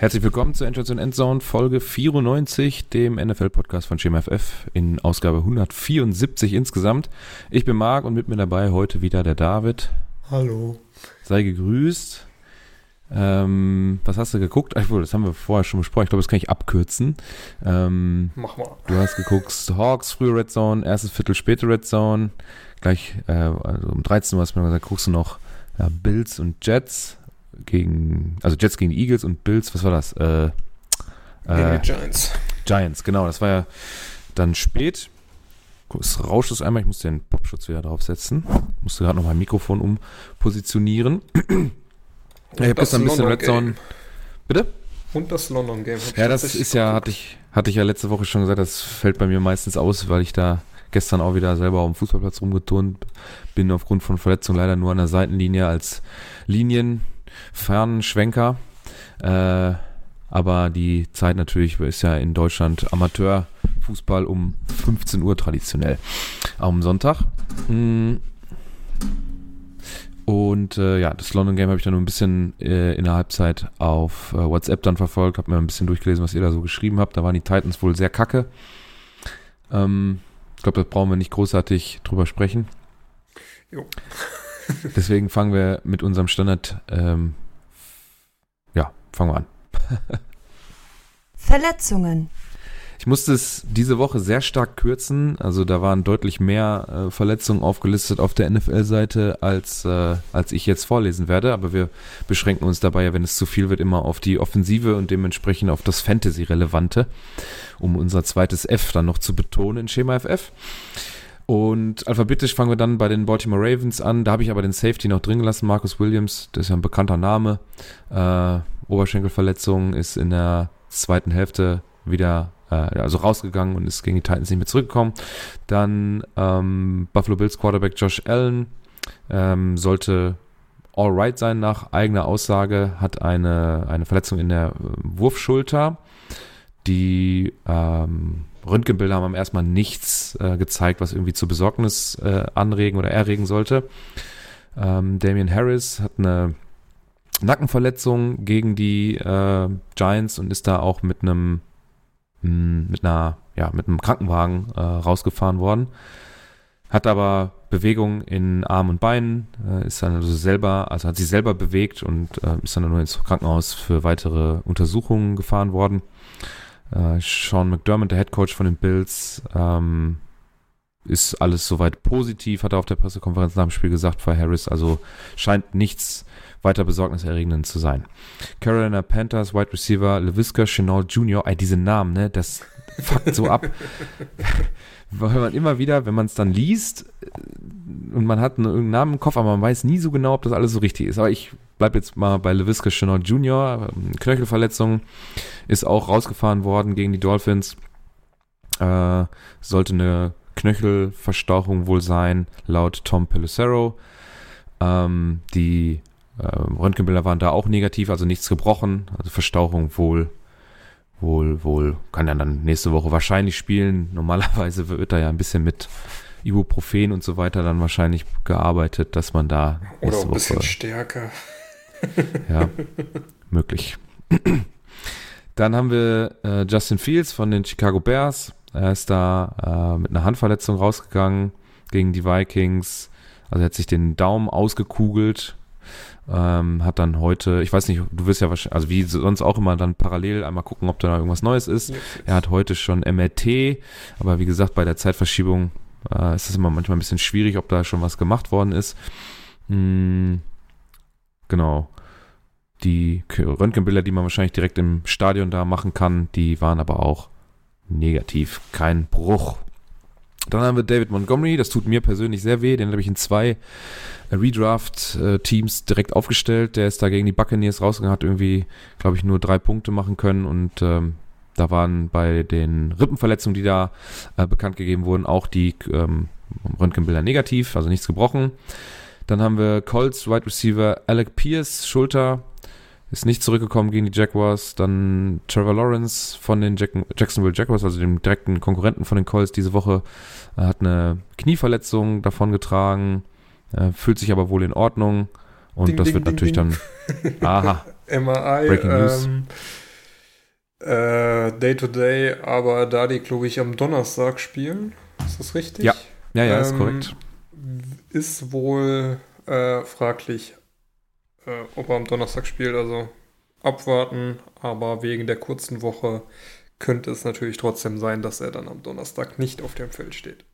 Herzlich willkommen zur Endstation Endzone Folge 94, dem NFL-Podcast von SchemaFF in Ausgabe 174 insgesamt. Ich bin Marc und mit mir dabei heute wieder der David. Hallo. Sei gegrüßt. Ähm, was hast du geguckt? Ach, das haben wir vorher schon besprochen. Ich glaube, das kann ich abkürzen. Ähm, Mach mal. Du hast geguckt Hawks, frühe Red Zone, erstes Viertel, späte Red Zone. Gleich äh, also um 13 Uhr hast du mir gesagt, guckst du noch ja, Bills und Jets gegen, also Jets gegen die Eagles und Bills, was war das? Äh, äh, Giants. Giants, genau, das war ja dann spät. Es rauscht es einmal, ich muss den Popschutz wieder draufsetzen. Ich musste gerade noch mein Mikrofon umpositionieren. ich habe gestern ein bisschen Red Zone. Bitte? Und das London Game. Ja, das ist ja, hatte ich, hatte ich ja letzte Woche schon gesagt, das fällt bei mir meistens aus, weil ich da gestern auch wieder selber auf dem Fußballplatz rumgeturnt bin, aufgrund von Verletzung leider nur an der Seitenlinie als Linien fernen Schwenker. Äh, aber die Zeit natürlich ist ja in Deutschland Amateurfußball um 15 Uhr traditionell am Sonntag. Mm. Und äh, ja, das London Game habe ich dann nur ein bisschen äh, in der Halbzeit auf äh, WhatsApp dann verfolgt, habe mir ein bisschen durchgelesen, was ihr da so geschrieben habt. Da waren die Titans wohl sehr kacke. Ähm, ich glaube, da brauchen wir nicht großartig drüber sprechen. Jo. Deswegen fangen wir mit unserem Standard. Ähm, ja, fangen wir an. Verletzungen. Ich musste es diese Woche sehr stark kürzen. Also da waren deutlich mehr äh, Verletzungen aufgelistet auf der NFL-Seite, als, äh, als ich jetzt vorlesen werde. Aber wir beschränken uns dabei ja, wenn es zu viel wird, immer auf die Offensive und dementsprechend auf das Fantasy-Relevante, um unser zweites F dann noch zu betonen in Schema FF. Und alphabetisch fangen wir dann bei den Baltimore Ravens an. Da habe ich aber den Safety noch drin gelassen, Marcus Williams. Das ist ja ein bekannter Name. Äh, Oberschenkelverletzung ist in der zweiten Hälfte wieder äh, also rausgegangen und ist gegen die Titans nicht mehr zurückgekommen. Dann ähm, Buffalo Bills Quarterback Josh Allen ähm, sollte alright sein nach eigener Aussage, hat eine, eine Verletzung in der äh, Wurfschulter, die ähm, Röntgenbilder haben erstmal nichts äh, gezeigt, was irgendwie zu Besorgnis äh, anregen oder erregen sollte. Ähm, Damian Harris hat eine Nackenverletzung gegen die äh, Giants und ist da auch mit einem hm, mit einer ja mit einem Krankenwagen äh, rausgefahren worden. Hat aber Bewegung in Arm und Beinen, äh, ist dann also selber, also hat sich selber bewegt und äh, ist dann nur ins Krankenhaus für weitere Untersuchungen gefahren worden. Äh, Sean McDermott, der Head Coach von den Bills, ähm, ist alles soweit positiv, hat er auf der Pressekonferenz nach dem Spiel gesagt bei Harris. Also scheint nichts weiter besorgniserregend zu sein. Carolina Panthers, Wide Receiver, LeVisca Chenal Jr., ey, diese Namen, ne, das fuckt so ab. Weil man immer wieder, wenn man es dann liest und man hat einen, irgendeinen Namen im Kopf, aber man weiß nie so genau, ob das alles so richtig ist. Aber ich bleibe jetzt mal bei LeVisca Chenal Jr., Knöchelverletzung, ist auch rausgefahren worden gegen die Dolphins. Äh, sollte eine Knöchelverstauchung wohl sein, laut Tom Pelissero. Ähm, die äh, Röntgenbilder waren da auch negativ, also nichts gebrochen, also Verstauchung wohl, wohl, wohl, kann er dann nächste Woche wahrscheinlich spielen. Normalerweise wird da ja ein bisschen mit Ibuprofen und so weiter dann wahrscheinlich gearbeitet, dass man da oder ein bisschen Woche, stärker. ja, möglich. Dann haben wir äh, Justin Fields von den Chicago Bears. Er ist da äh, mit einer Handverletzung rausgegangen gegen die Vikings. Also er hat sich den Daumen ausgekugelt. Ähm, hat dann heute, ich weiß nicht, du wirst ja wahrscheinlich, also wie sonst auch immer dann parallel einmal gucken, ob da irgendwas Neues ist. Er hat heute schon MRT, aber wie gesagt, bei der Zeitverschiebung äh, ist es immer manchmal ein bisschen schwierig, ob da schon was gemacht worden ist. Hm, genau die Röntgenbilder, die man wahrscheinlich direkt im Stadion da machen kann, die waren aber auch negativ. Kein Bruch. Dann haben wir David Montgomery, das tut mir persönlich sehr weh, den habe ich in zwei Redraft-Teams direkt aufgestellt. Der ist da gegen die Buccaneers rausgegangen, hat irgendwie, glaube ich, nur drei Punkte machen können und ähm, da waren bei den Rippenverletzungen, die da äh, bekannt gegeben wurden, auch die ähm, Röntgenbilder negativ, also nichts gebrochen. Dann haben wir Colts Wide Receiver Alec Pierce, Schulter, ist nicht zurückgekommen gegen die Jaguars. Dann Trevor Lawrence von den Jack Jacksonville Jaguars, also dem direkten Konkurrenten von den Colts diese Woche, äh, hat eine Knieverletzung davongetragen, äh, fühlt sich aber wohl in Ordnung. Und ding, das ding, wird ding, natürlich dann. Aha. MRI. Breaking News. Ähm, Äh, Day to Day, aber da die, glaube ich, am Donnerstag spielen. Ist das richtig? Ja, ja, ja, ist ähm, korrekt. Ist wohl äh, fraglich, äh, ob er am Donnerstag spielt. Also abwarten, aber wegen der kurzen Woche könnte es natürlich trotzdem sein, dass er dann am Donnerstag nicht auf dem Feld steht.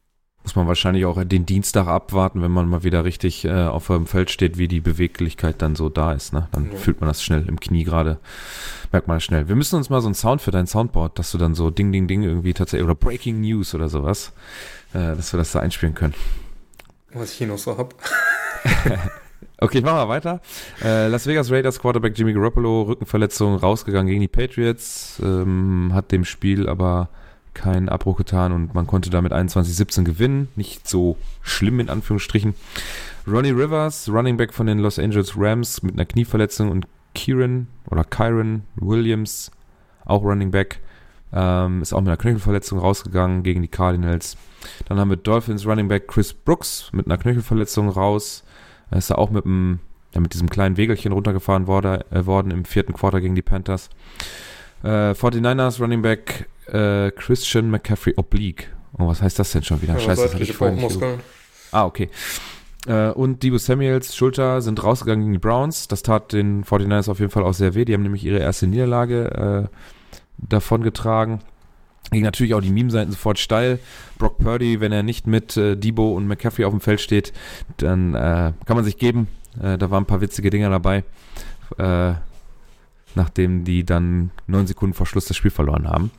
Muss man wahrscheinlich auch den Dienstag abwarten, wenn man mal wieder richtig äh, auf dem Feld steht, wie die Beweglichkeit dann so da ist. Ne? Dann ja. fühlt man das schnell im Knie gerade. Merkt man schnell. Wir müssen uns mal so einen Sound für dein Soundboard, dass du dann so Ding, Ding, Ding irgendwie tatsächlich, oder Breaking News oder sowas, äh, dass wir das da einspielen können. Was ich hier noch so hab. Okay, ich mach mal weiter. Äh, Las Vegas Raiders Quarterback Jimmy Garoppolo, Rückenverletzung, rausgegangen gegen die Patriots, ähm, hat dem Spiel aber keinen Abbruch getan und man konnte damit 21-17 gewinnen. Nicht so schlimm in Anführungsstrichen. Ronnie Rivers, Running Back von den Los Angeles Rams mit einer Knieverletzung und Kieran oder Kyron Williams, auch Running Back, ähm, ist auch mit einer Knöchelverletzung rausgegangen gegen die Cardinals. Dann haben wir Dolphins Running Back Chris Brooks mit einer Knöchelverletzung raus. Er ist da auch mit, dem, ja, mit diesem kleinen Wegelchen runtergefahren wurde, äh, worden im vierten Quarter gegen die Panthers. Äh, 49ers Running Back äh, Christian McCaffrey Oblique. Oh, was heißt das denn schon wieder? Ja, Scheiße, das hatte ich vorhin nicht Ah, okay. Äh, und Debo Samuels Schulter sind rausgegangen gegen die Browns. Das tat den 49ers auf jeden Fall auch sehr weh. Die haben nämlich ihre erste Niederlage äh, davongetragen. Ging natürlich auch die Meme-Seiten sofort steil. Brock Purdy, wenn er nicht mit äh, Debo und McCaffrey auf dem Feld steht, dann äh, kann man sich geben. Äh, da waren ein paar witzige Dinger dabei. Äh, nachdem die dann neun Sekunden vor Schluss das Spiel verloren haben.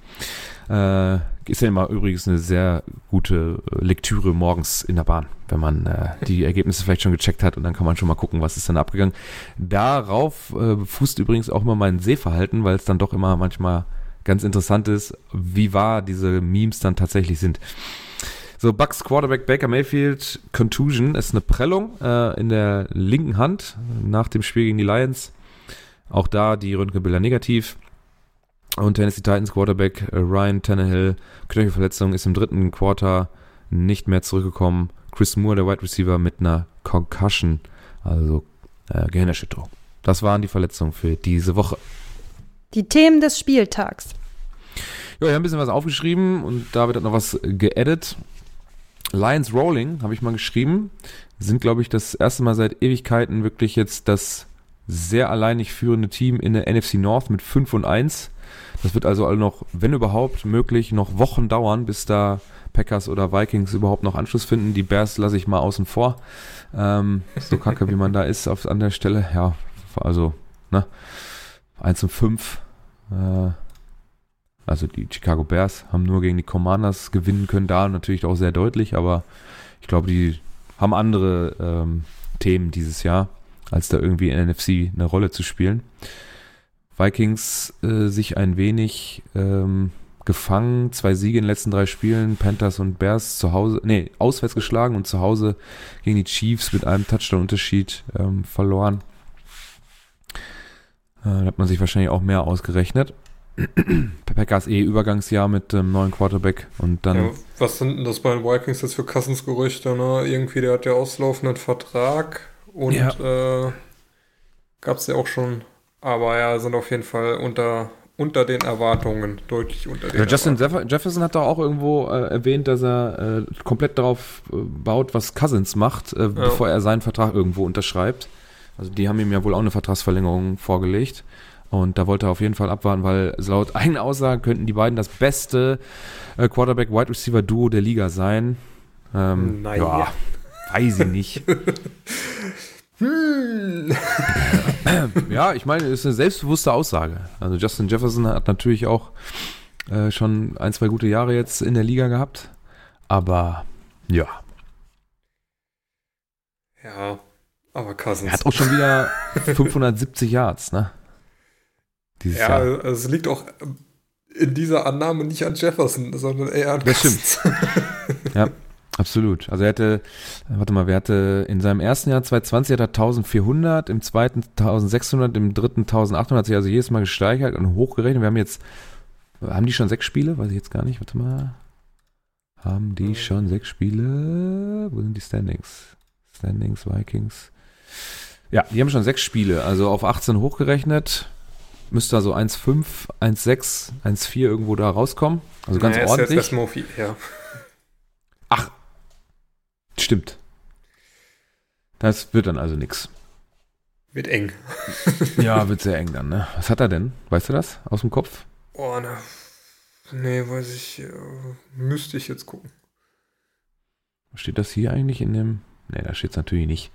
Äh, ist ja immer übrigens eine sehr gute Lektüre morgens in der Bahn, wenn man äh, die Ergebnisse vielleicht schon gecheckt hat und dann kann man schon mal gucken, was ist dann abgegangen. Darauf äh, fußt übrigens auch immer mein Sehverhalten, weil es dann doch immer manchmal ganz interessant ist, wie wahr diese Memes dann tatsächlich sind. So, Bucks Quarterback Baker Mayfield, Contusion, ist eine Prellung äh, in der linken Hand nach dem Spiel gegen die Lions. Auch da die Röntgenbilder negativ. Und Tennessee Titans Quarterback Ryan Tannehill, Knöchelverletzung, ist im dritten Quarter nicht mehr zurückgekommen. Chris Moore, der Wide Receiver, mit einer Concussion, also äh, Gehirnerschütterung. Das waren die Verletzungen für diese Woche. Die Themen des Spieltags. Ja, ich habe ein bisschen was aufgeschrieben und David hat noch was geedit. Lions Rolling habe ich mal geschrieben. Sind, glaube ich, das erste Mal seit Ewigkeiten wirklich jetzt das sehr alleinig führende Team in der NFC North mit 5 und 1. Das wird also noch, wenn überhaupt möglich, noch Wochen dauern, bis da Packers oder Vikings überhaupt noch Anschluss finden. Die Bears lasse ich mal außen vor. Ähm, so kacke, wie man da ist auf, an der Stelle. Ja, also, ne? 1 und 5 äh, also die Chicago Bears haben nur gegen die Commanders gewinnen können, da natürlich auch sehr deutlich, aber ich glaube, die haben andere ähm, Themen dieses Jahr, als da irgendwie in NFC eine Rolle zu spielen. Vikings äh, sich ein wenig ähm, gefangen, zwei Siege in den letzten drei Spielen, Panthers und Bears zu Hause, nee, auswärts geschlagen und zu Hause gegen die Chiefs mit einem Touchdown-Unterschied ähm, verloren. Äh, da hat man sich wahrscheinlich auch mehr ausgerechnet. Packers eh Übergangsjahr mit dem neuen Quarterback und dann. Ja, was sind denn das bei den Vikings jetzt für Kassensgerüchte? Ne? Irgendwie, der hat ja auslaufenden Vertrag und ja. äh, gab es ja auch schon. Aber ja, sind auf jeden Fall unter, unter den Erwartungen, deutlich unter den ja, Justin. Jefferson hat da auch irgendwo äh, erwähnt, dass er äh, komplett darauf äh, baut, was Cousins macht, äh, bevor er seinen Vertrag irgendwo unterschreibt. Also die haben ihm ja wohl auch eine Vertragsverlängerung vorgelegt. Und da wollte er auf jeden Fall abwarten, weil laut eigenen Aussagen könnten die beiden das beste äh, Quarterback-Wide Receiver-Duo der Liga sein. Ähm, naja. Ja, weiß ich nicht. hm. ja, ich meine, es ist eine selbstbewusste Aussage. Also Justin Jefferson hat natürlich auch äh, schon ein, zwei gute Jahre jetzt in der Liga gehabt. Aber ja. Ja, aber Cousins. Er hat auch schon wieder 570 Yards, ne? Dieses ja, Jahr. Also es liegt auch in dieser Annahme nicht an Jefferson, sondern eher an Das Cousins. stimmt. ja, absolut. Also er hatte, warte mal, wer hatte in seinem ersten Jahr 2020 hat er 1400, im zweiten 1600, im dritten 1800, hat sich also jedes Mal gesteigert und hochgerechnet. Wir haben jetzt, haben die schon sechs Spiele? Weiß ich jetzt gar nicht. Warte mal. Haben die schon sechs Spiele? Wo sind die Standings? Standings, Vikings. Ja, die haben schon sechs Spiele, also auf 18 hochgerechnet. müsste also 1,5, 1,6, 1,4 irgendwo da rauskommen. Also ganz naja, ordentlich. Ist erstmal viel, ja. Ach, stimmt. Das wird dann also nix. Wird eng. Ja, wird sehr eng dann, ne? Was hat er denn? Weißt du das aus dem Kopf? Oh, ne. Nee, weiß ich. Äh, müsste ich jetzt gucken. Steht das hier eigentlich in dem? Ne, da steht es natürlich nicht.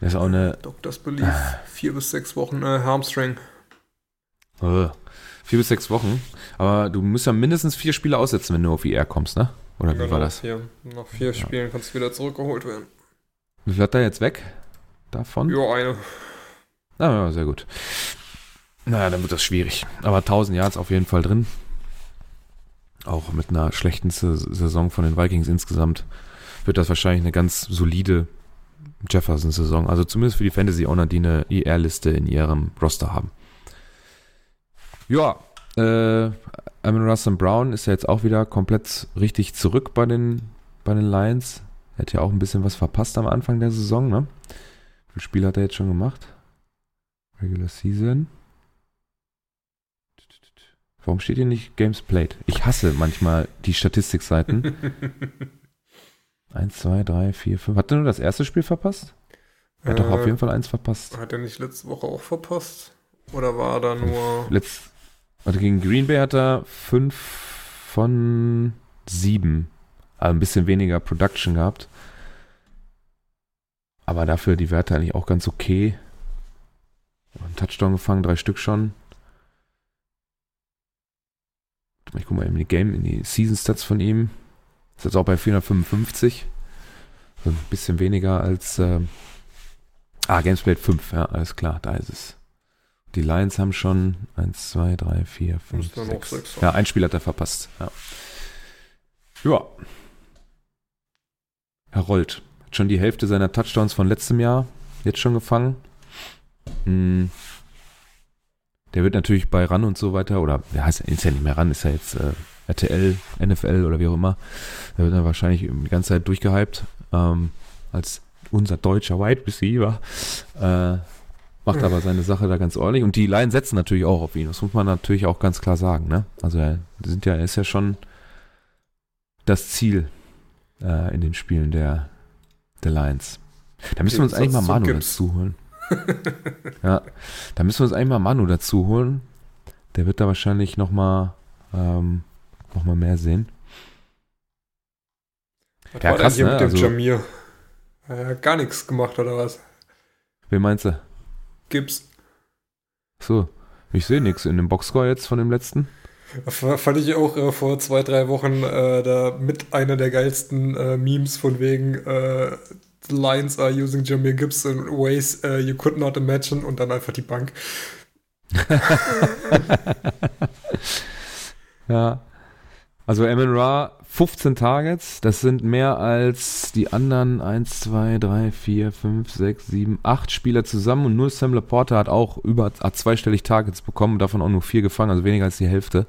Das ist auch eine. Doctors Belief. Vier bis sechs Wochen äh, Harmstring. Äh, vier bis sechs Wochen. Aber du musst ja mindestens vier Spiele aussetzen, wenn du auf IR kommst, ne? Oder wie Genau, war das? Vier. Nach vier Spielen kannst du wieder zurückgeholt werden. Wie viel hat er jetzt weg? Davon? Ja, eine. Ah, ja, sehr gut. Naja, dann wird das schwierig. Aber 1000 Yards auf jeden Fall drin. Auch mit einer schlechten Sa- Saison von den Vikings insgesamt wird das wahrscheinlich eine ganz solide Jefferson-Saison. Also zumindest für die Fantasy-Owner, die eine IR-Liste in ihrem Roster haben. Ja, äh, Amon Russell Brown ist ja jetzt auch wieder komplett richtig zurück bei den, bei den Lions. Er hat ja auch ein bisschen was verpasst am Anfang der Saison, ne? Wie viele Spiele hat er jetzt schon gemacht? Regular Season. Warum steht hier nicht Games Played? Ich hasse manchmal die Statistikseiten. 1, 2, 3, 4, 5. Hat er nur das erste Spiel verpasst? Er hat doch auf Äh, jeden Fall eins verpasst. Hat er nicht letzte Woche auch verpasst? Oder war er da nur. Letzt, also gegen Green Bay hat er 5 von 7. Also ein bisschen weniger Production gehabt. Aber dafür die Werte eigentlich auch ganz okay. Ein Touchdown gefangen, drei Stück schon. Ich guck mal in die Game, in die Season Stats von ihm. Ist jetzt auch bei 455. Also ein bisschen weniger als. ähm, ah, Gamesplayed 5, ja, alles klar, da ist es. Die Lions haben schon 1, 2, 3, 4, 5, Müsste noch 6. sechs Ja, ein Spiel hat er verpasst. Ja. ja. Rollt. Hat schon die Hälfte seiner Touchdowns von letztem Jahr jetzt schon gefangen. Hm. Der wird natürlich bei RAN und so weiter, oder der heißt ist ja nicht mehr RAN, ist ja jetzt äh, RTL, NFL oder wie auch immer. Der wird dann wahrscheinlich die ganze Zeit durchgehypt ähm, als unser deutscher Wide Receiver. Äh, macht aber seine Sache da ganz ordentlich. Und die Lions setzen natürlich auch auf ihn. Das muss man natürlich auch ganz klar sagen. Ne? Also er, sind ja, er ist ja schon das Ziel äh, in den Spielen der, der Lions. Da müssen wir uns eigentlich mal Manu Gibbs. dazu holen. ja, da müssen wir uns eigentlich mal Manu dazu holen. Der wird da wahrscheinlich noch mal, ähm, noch mal mehr sehen. Was Ja, war krass, hier ne? mit dem Also- Jamir? Hat er gar nichts gemacht oder was? Wen meinst du? Gibbs. So, ich sehe nichts in dem Boxscore jetzt von dem letzten. Fand ich auch äh, vor zwei, drei Wochen äh, da mit einer der geilsten äh, Memes von wegen äh, The Lions are using Jamir Gibbs in ways uh, you could not imagine und dann einfach die Bank. Ja. Also Amon Ra 15 Targets, das sind mehr als die anderen 1, 2, 3, 4, 5, 6, 7, 8 Spieler zusammen und nur Sam Laporta hat auch über hat zweistellig Targets bekommen, davon auch nur vier gefangen, also weniger als die Hälfte.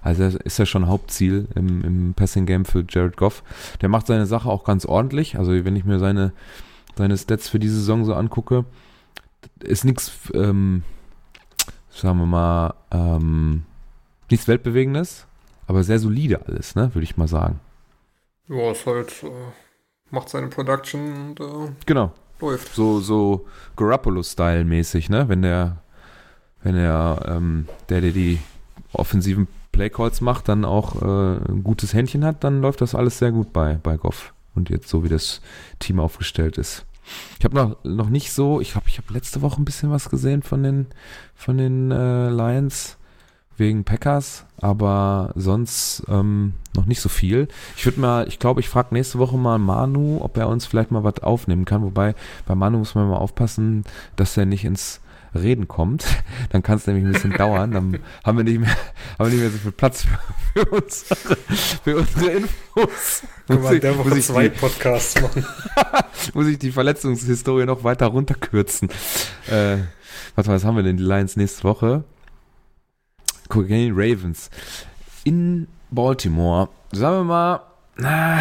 Also ist ja schon Hauptziel im, im Passing Game für Jared Goff. Der macht seine Sache auch ganz ordentlich. Also wenn ich mir seine, seine Stats für die Saison so angucke, ist nichts, ähm, sagen wir mal, ähm, nichts Weltbewegendes, aber sehr solide alles, ne, würde ich mal sagen. Ja, ist halt, äh, macht seine Production und äh, Genau. läuft. So, so Garoppolo-Style-mäßig, ne? Wenn der, wenn der, ähm, der, der die offensiven Playcalls macht, dann auch äh, ein gutes Händchen hat, dann läuft das alles sehr gut bei, bei Goff. Und jetzt so, wie das Team aufgestellt ist. Ich habe noch, noch nicht so, ich glaube, ich habe letzte Woche ein bisschen was gesehen von den, von den äh, Lions wegen Packers, aber sonst ähm, noch nicht so viel. Ich würde mal, ich glaube, ich frage nächste Woche mal Manu, ob er uns vielleicht mal was aufnehmen kann. Wobei bei Manu muss man mal aufpassen, dass er nicht ins Reden kommt. Dann kann es nämlich ein bisschen dauern. Dann haben wir nicht mehr, haben wir nicht mehr so viel Platz für, für, unsere, für unsere Infos. Wir in der muss ich zwei die, Podcasts machen. muss ich die Verletzungshistorie noch weiter runterkürzen. Äh, warte mal, was haben wir denn? Die Lions nächste Woche. Die Ravens. In Baltimore. Sagen wir mal, na,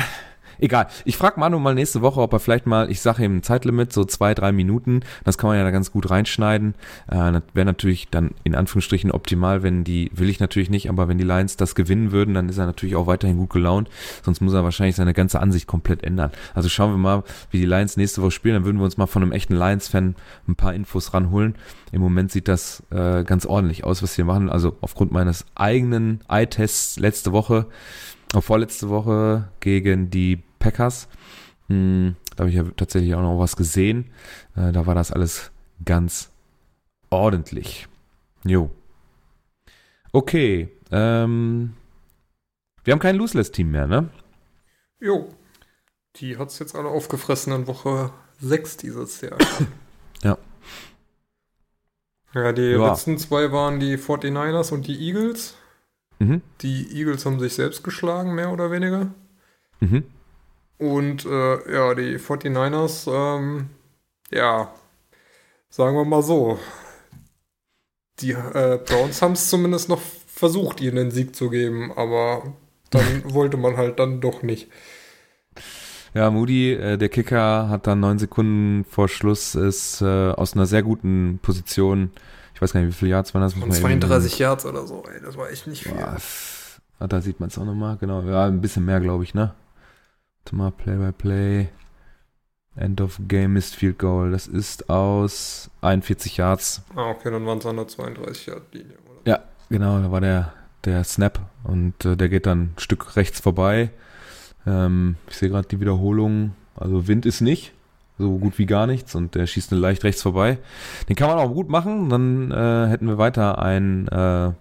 Egal. Ich frage Manu mal nächste Woche, ob er vielleicht mal, ich sage ihm ein Zeitlimit, so zwei, drei Minuten. Das kann man ja da ganz gut reinschneiden. Äh, das wäre natürlich dann in Anführungsstrichen optimal, wenn die, will ich natürlich nicht, aber wenn die Lions das gewinnen würden, dann ist er natürlich auch weiterhin gut gelaunt. Sonst muss er wahrscheinlich seine ganze Ansicht komplett ändern. Also schauen wir mal, wie die Lions nächste Woche spielen. Dann würden wir uns mal von einem echten Lions-Fan ein paar Infos ranholen. Im Moment sieht das äh, ganz ordentlich aus, was wir machen. Also aufgrund meines eigenen Eye-Tests letzte Woche, auch vorletzte Woche gegen die Packers. Hm, da habe ich ja tatsächlich auch noch was gesehen. Äh, da war das alles ganz ordentlich. Jo. Okay. Ähm, wir haben kein Loseless-Team mehr, ne? Jo. Die hat es jetzt alle aufgefressen in Woche 6 dieses Jahr. ja. Ja, die ja. letzten zwei waren die 49ers und die Eagles. Mhm. Die Eagles haben sich selbst geschlagen, mehr oder weniger. Mhm. Und äh, ja, die 49ers, ähm, ja, sagen wir mal so. Die äh, Browns haben es zumindest noch versucht, ihnen den Sieg zu geben, aber dann wollte man halt dann doch nicht. Ja, Moody, äh, der Kicker, hat dann neun Sekunden vor Schluss ist äh, aus einer sehr guten Position, ich weiß gar nicht, wie viele Yards waren das? Und 32 Yards oder so, ey, das war echt nicht viel. Boah, ah, da sieht man es auch nochmal, genau. Ja, ein bisschen mehr, glaube ich, ne? Warte mal, Play by Play. End of Game Missed Field Goal. Das ist aus 41 Yards. Ah, okay, dann waren es an der 32 Yard Linie, oder? Ja, genau, da war der, der Snap und äh, der geht dann ein Stück rechts vorbei. Ähm, ich sehe gerade die Wiederholung. Also Wind ist nicht, so gut wie gar nichts und der schießt nur leicht rechts vorbei. Den kann man auch gut machen. Dann äh, hätten wir weiter ein, äh,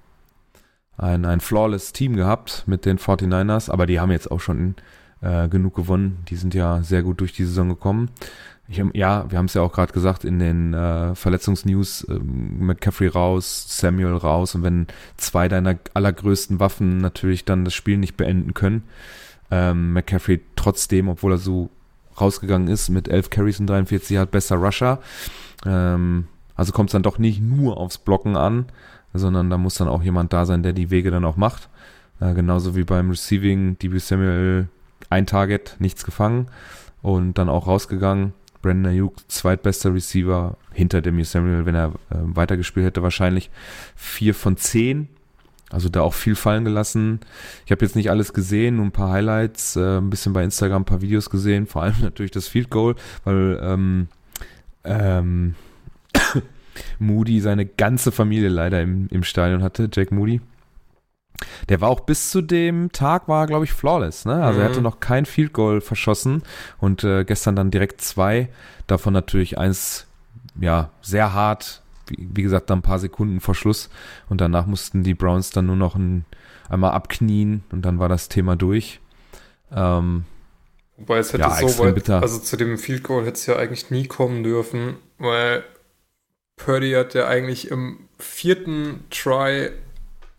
ein, ein flawless Team gehabt mit den 49ers, aber die haben jetzt auch schon äh, genug gewonnen. Die sind ja sehr gut durch die Saison gekommen. Ich, ja, wir haben es ja auch gerade gesagt in den äh, Verletzungsnews, äh, McCaffrey raus, Samuel raus und wenn zwei deiner allergrößten Waffen natürlich dann das Spiel nicht beenden können, ähm, McCaffrey trotzdem, obwohl er so rausgegangen ist mit 11 Carries und 43 Yard besser Rusher. Ähm, also kommt es dann doch nicht nur aufs Blocken an, sondern da muss dann auch jemand da sein, der die Wege dann auch macht. Äh, genauso wie beim Receiving, DB Samuel ein Target, nichts gefangen und dann auch rausgegangen. Brandon Ayuk, zweitbester Receiver hinter dem Samuel, wenn er äh, weitergespielt hätte, wahrscheinlich vier von zehn. Also da auch viel fallen gelassen. Ich habe jetzt nicht alles gesehen, nur ein paar Highlights, äh, ein bisschen bei Instagram ein paar Videos gesehen, vor allem natürlich das Field Goal, weil ähm, ähm, Moody seine ganze Familie leider im, im Stadion hatte, Jack Moody. Der war auch bis zu dem Tag, war glaube ich flawless, ne? Also mhm. er hatte noch kein Field Goal verschossen und äh, gestern dann direkt zwei, davon natürlich eins, ja, sehr hart, wie, wie gesagt, dann ein paar Sekunden vor Schluss und danach mussten die Browns dann nur noch ein, einmal abknien und dann war das Thema durch. Ähm, Wobei es hätte ja, so weit, bitter. also zu dem Field Goal hätte es ja eigentlich nie kommen dürfen, weil Purdy hat ja eigentlich im vierten Try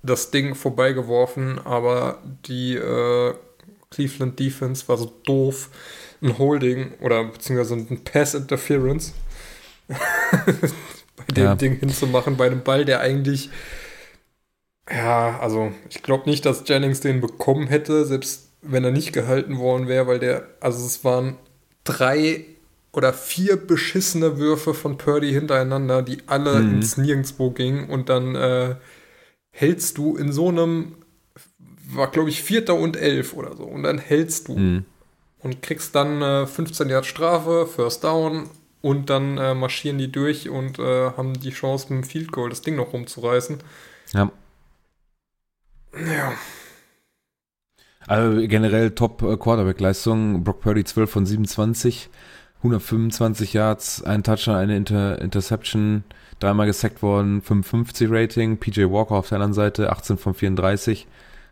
das Ding vorbeigeworfen, aber die äh, Cleveland Defense war so doof, ein Holding oder beziehungsweise ein Pass Interference bei dem ja. Ding hinzumachen, bei einem Ball, der eigentlich ja, also ich glaube nicht, dass Jennings den bekommen hätte, selbst wenn er nicht gehalten worden wäre, weil der, also es waren drei oder vier beschissene Würfe von Purdy hintereinander, die alle mhm. ins Nirgendwo gingen und dann äh, hältst du in so einem, war glaube ich Vierter und Elf oder so, und dann hältst du mhm. und kriegst dann äh, 15 Jahre Strafe, First Down und dann äh, marschieren die durch und äh, haben die Chance mit dem Field Goal das Ding noch rumzureißen. Ja. Ja. Also generell Top äh, Quarterback-Leistung. Brock Purdy 12 von 27, 125 Yards, ein Touchdown, eine Inter Interception dreimal gesackt worden, 55 Rating. PJ Walker auf der anderen Seite, 18 von 34.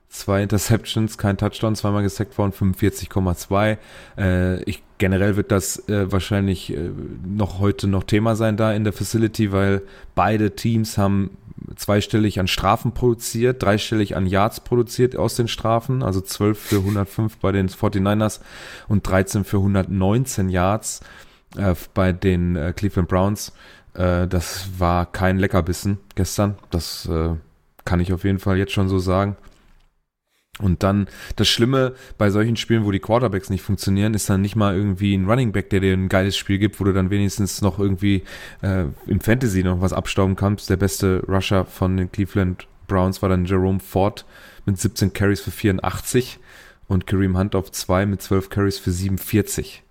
Zwei Interceptions, kein Touchdown, zweimal gesackt worden, 45,2. Äh, ich, generell wird das äh, wahrscheinlich äh, noch heute noch Thema sein da in der Facility, weil beide Teams haben zweistellig an Strafen produziert, dreistellig an Yards produziert aus den Strafen, also 12 für 105 bei den 49ers und 13 für 119 Yards äh, bei den äh, Cleveland Browns. Äh, das war kein Leckerbissen gestern. Das äh, kann ich auf jeden Fall jetzt schon so sagen. Und dann das Schlimme bei solchen Spielen, wo die Quarterbacks nicht funktionieren, ist dann nicht mal irgendwie ein Running Back, der dir ein geiles Spiel gibt, wo du dann wenigstens noch irgendwie äh, im Fantasy noch was abstauben kannst. Der beste Rusher von den Cleveland Browns war dann Jerome Ford mit 17 Carries für 84 und Kareem Hunt auf 2 mit 12 Carries für 47.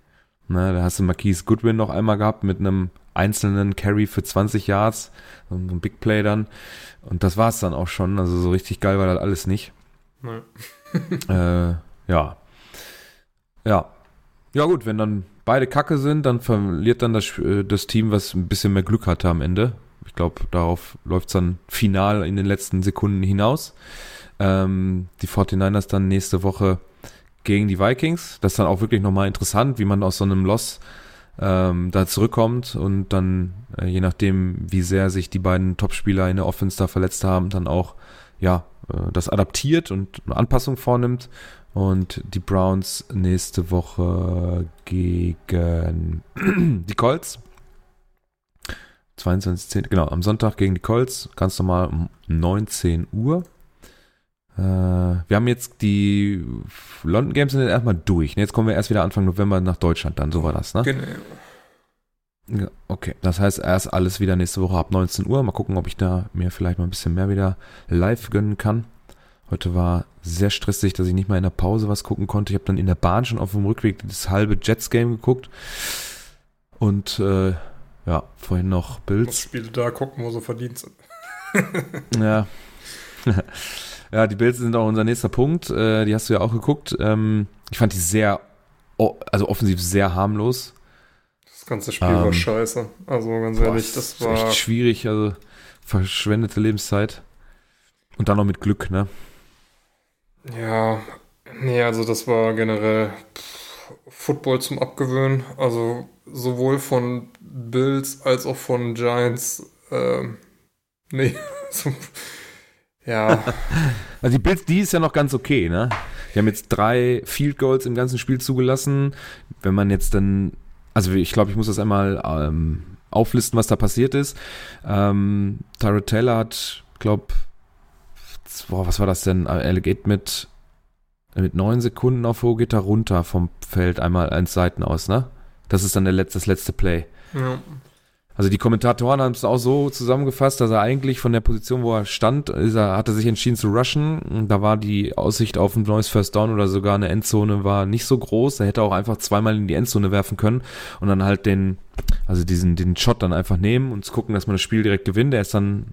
Na, da hast du Marquise Goodwin noch einmal gehabt mit einem einzelnen Carry für 20 Yards, so ein Big Play dann. Und das war es dann auch schon. Also so richtig geil war das alles nicht. Nee. äh, ja. Ja. Ja gut, wenn dann beide Kacke sind, dann verliert dann das, äh, das Team, was ein bisschen mehr Glück hatte am Ende. Ich glaube, darauf läuft es dann final in den letzten Sekunden hinaus. Ähm, die 49ers dann nächste Woche gegen die Vikings. Das ist dann auch wirklich nochmal interessant, wie man aus so einem Loss ähm, da zurückkommt und dann, äh, je nachdem, wie sehr sich die beiden Topspieler in der Offense da verletzt haben, dann auch ja, äh, das adaptiert und eine Anpassung vornimmt. Und die Browns nächste Woche gegen die Colts. 22.10. Genau, am Sonntag gegen die Colts. Ganz normal um 19 Uhr. Äh, wir haben jetzt die London Games sind erstmal durch. Jetzt kommen wir erst wieder Anfang November nach Deutschland dann. So war das, ne? Genau. Okay, das heißt erst alles wieder nächste Woche ab 19 Uhr. Mal gucken, ob ich da mir vielleicht mal ein bisschen mehr wieder live gönnen kann. Heute war sehr stressig, dass ich nicht mal in der Pause was gucken konnte. Ich habe dann in der Bahn schon auf dem Rückweg das halbe Jets-Game geguckt. Und äh, ja, vorhin noch Bills. Spiele da gucken, wo sie verdient sind. ja. ja, die Bills sind auch unser nächster Punkt. Äh, die hast du ja auch geguckt. Ähm, ich fand die sehr, also offensiv sehr harmlos ganze Spiel ähm, war scheiße. Also ganz ehrlich, boah, das war. Echt schwierig, also verschwendete Lebenszeit. Und dann noch mit Glück, ne? Ja, nee, also das war generell Football zum Abgewöhnen. Also sowohl von Bills als auch von Giants. Ähm, nee, ja. also die Bills, die ist ja noch ganz okay, ne? Die haben jetzt drei Field Goals im ganzen Spiel zugelassen. Wenn man jetzt dann also ich glaube, ich muss das einmal ähm, auflisten, was da passiert ist. Ähm, Tyrod Taylor hat, glaube, was war das denn? Er geht mit mit neun Sekunden auf Ho geht er runter vom Feld einmal eins Seiten aus, ne? Das ist dann der letzte, das letzte Play. Ja. Also die Kommentatoren haben es auch so zusammengefasst, dass er eigentlich von der Position, wo er stand, ist er, hat er sich entschieden zu rushen. Da war die Aussicht auf ein neues First Down oder sogar eine Endzone war nicht so groß. Er hätte auch einfach zweimal in die Endzone werfen können und dann halt den, also diesen, den Shot dann einfach nehmen und gucken, dass man das Spiel direkt gewinnt. Er ist dann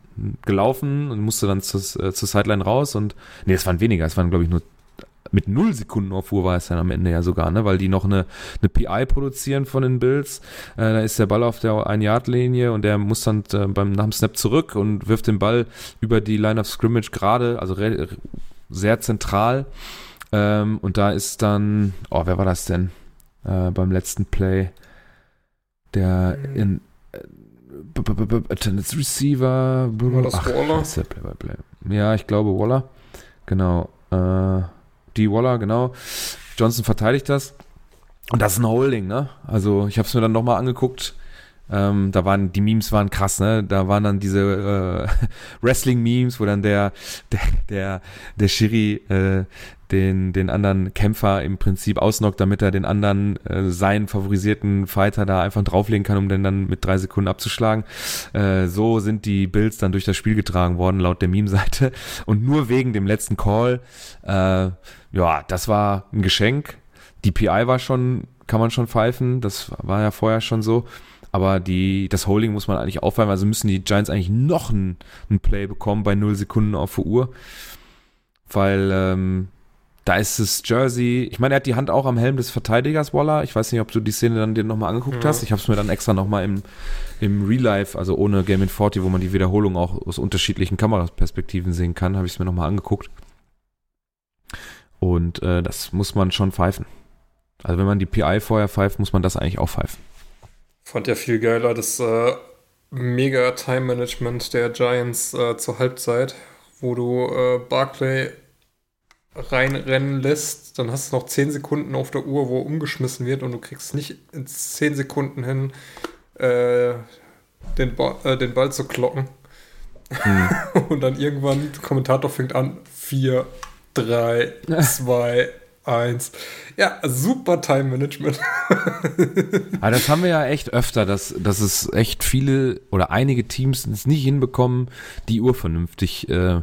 gelaufen und musste dann zur, äh, zur Sideline raus und, nee, es waren weniger, es waren glaube ich nur mit null Sekunden auf Uhr war es dann am Ende ja sogar, ne? weil die noch eine, eine PI produzieren von den Bills. Äh, da ist der Ball auf der Ein-Yard-Linie und der muss dann äh, beim nach dem Snap zurück und wirft den Ball über die Line of Scrimmage gerade, also sehr zentral. Ähm, und da ist dann, oh, wer war das denn äh, beim letzten Play? Der in Attendance Receiver. War das Ach, Waller? Ja, ich glaube Waller. Genau. Äh, die Waller, genau. Johnson verteidigt das. Und das ist ein Holding, ne? Also ich habe es mir dann nochmal angeguckt. Ähm, da waren die Memes waren krass, ne? Da waren dann diese äh, Wrestling-Memes, wo dann der der der der Shiri äh, den den anderen Kämpfer im Prinzip ausnockt, damit er den anderen äh, seinen favorisierten Fighter da einfach drauflegen kann, um den dann mit drei Sekunden abzuschlagen. Äh, so sind die Bills dann durch das Spiel getragen worden laut der Meme-Seite und nur wegen dem letzten Call. Äh, ja, das war ein Geschenk. Die PI war schon, kann man schon pfeifen. Das war ja vorher schon so. Aber die, das Holding muss man eigentlich aufwärmen. Also müssen die Giants eigentlich noch ein, ein Play bekommen bei 0 Sekunden auf der Uhr. Weil ähm, da ist das Jersey. Ich meine, er hat die Hand auch am Helm des Verteidigers, Waller. Ich weiß nicht, ob du die Szene dann dir nochmal angeguckt ja. hast. Ich habe es mir dann extra nochmal im, im Real Life, also ohne Game in 40, wo man die Wiederholung auch aus unterschiedlichen Kameraperspektiven sehen kann, habe ich es mir nochmal angeguckt. Und äh, das muss man schon pfeifen. Also wenn man die PI vorher pfeift, muss man das eigentlich auch pfeifen. Fand ja viel geiler das äh, mega Time Management der Giants äh, zur Halbzeit, wo du äh, Barclay reinrennen lässt, dann hast du noch 10 Sekunden auf der Uhr, wo umgeschmissen wird und du kriegst nicht in 10 Sekunden hin, äh, den, ba äh, den Ball zu klocken. Hm. und dann irgendwann, der Kommentator fängt an, 4, drei, zwei, eins. Ja, super Time Management. Aber das haben wir ja echt öfter, dass, dass es echt viele oder einige Teams es nicht hinbekommen, die Uhr vernünftig äh,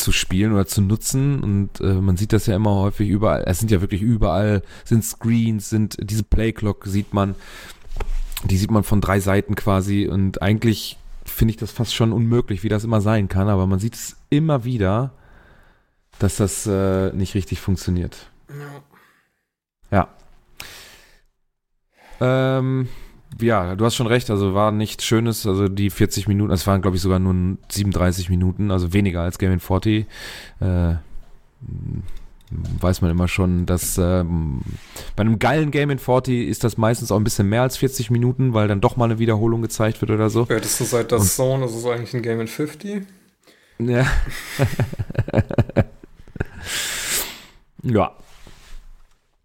zu spielen oder zu nutzen. Und äh, man sieht das ja immer häufig überall. Es sind ja wirklich überall, sind Screens, sind diese Playclock sieht man. Die sieht man von drei Seiten quasi. Und eigentlich finde ich das fast schon unmöglich, wie das immer sein kann. Aber man sieht es immer wieder, dass das äh, nicht richtig funktioniert. Ja. Ähm, ja, du hast schon recht, also war nichts Schönes, also die 40 Minuten, es waren glaube ich sogar nur 37 Minuten, also weniger als Game in 40. Äh, weiß man immer schon, dass ähm, bei einem geilen Game in 40 ist das meistens auch ein bisschen mehr als 40 Minuten, weil dann doch mal eine Wiederholung gezeigt wird oder so. Hättest du seit das Zone, ist es eigentlich ein Game in 50? Ja. ja,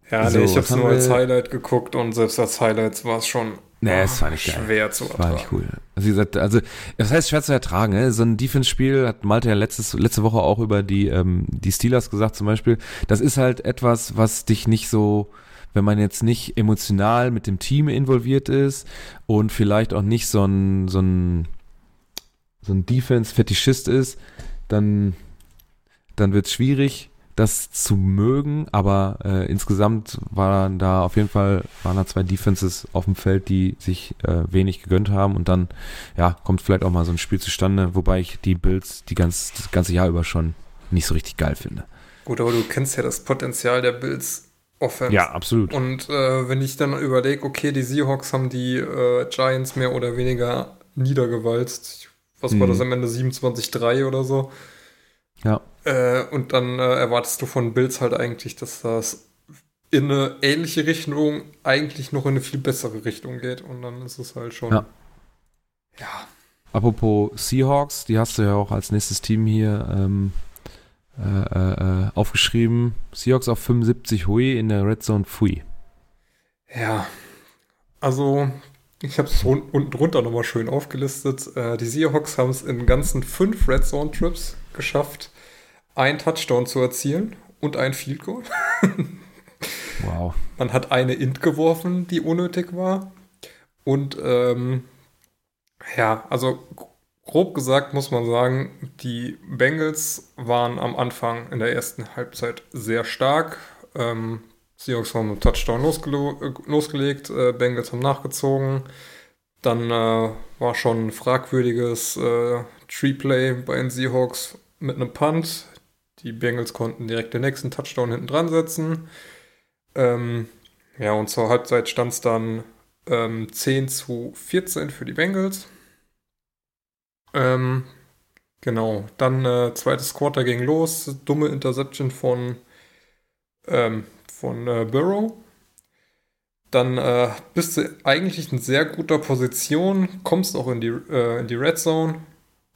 ja, So, nee, ich hab's nur als Highlight geguckt und selbst als Highlights war es schon Nee, es war nicht geil. schwer zu War ertragen. nicht cool. Also wie gesagt, also das heißt schwer zu ertragen. Ne? So ein Defense-Spiel hat Malte ja letztes, letzte Woche auch über die ähm, die Steelers gesagt zum Beispiel. Das ist halt etwas, was dich nicht so, wenn man jetzt nicht emotional mit dem Team involviert ist und vielleicht auch nicht so ein so ein so ein Defense-Fetischist ist, dann dann wird es schwierig, das zu mögen, aber äh, insgesamt waren da auf jeden Fall waren da zwei Defenses auf dem Feld, die sich äh, wenig gegönnt haben und dann ja kommt vielleicht auch mal so ein Spiel zustande, wobei ich die Bills die ganz, das ganze Jahr über schon nicht so richtig geil finde. Gut, aber du kennst ja das Potenzial der Bills Offense. Ja, absolut. Und äh, wenn ich dann überlege, okay, die Seahawks haben die äh, Giants mehr oder weniger niedergewalzt. Was war Mhm. das am Ende? 27-3 oder so. Ja. Äh, und dann äh, erwartest du von Bills halt eigentlich, dass das in eine ähnliche Richtung eigentlich noch in eine viel bessere Richtung geht. Und dann ist es halt schon. Ja. Ja. Apropos Seahawks, die hast du ja auch als nächstes Team hier ähm, äh, äh, aufgeschrieben. Seahawks auf 75 Hui in der Red Zone Fui. Ja, also ich habe es un unten drunter nochmal schön aufgelistet. Äh, die Seahawks haben es in ganzen fünf Red Zone Trips geschafft, einen Touchdown zu erzielen und ein Field Goal. Wow. Man hat eine Int geworfen, die unnötig war. Und ähm, ja, also grob gesagt muss man sagen, die Bengals waren am Anfang in der ersten Halbzeit sehr stark. Ähm, Seahawks haben dem Touchdown losgelo- äh, losgelegt, äh, Bengals haben nachgezogen. Dann äh, war schon ein fragwürdiges äh, Tree-Play bei den Seahawks mit einem Punt. Die Bengals konnten direkt den nächsten Touchdown hinten dran setzen. Ähm, ja, und zur Halbzeit stand es dann ähm, 10 zu 14 für die Bengals. Ähm, genau, dann äh, zweites Quarter ging los. Dumme Interception von, ähm, von äh, Burrow. Dann äh, bist du eigentlich in sehr guter Position, kommst auch in die, äh, in die Red Zone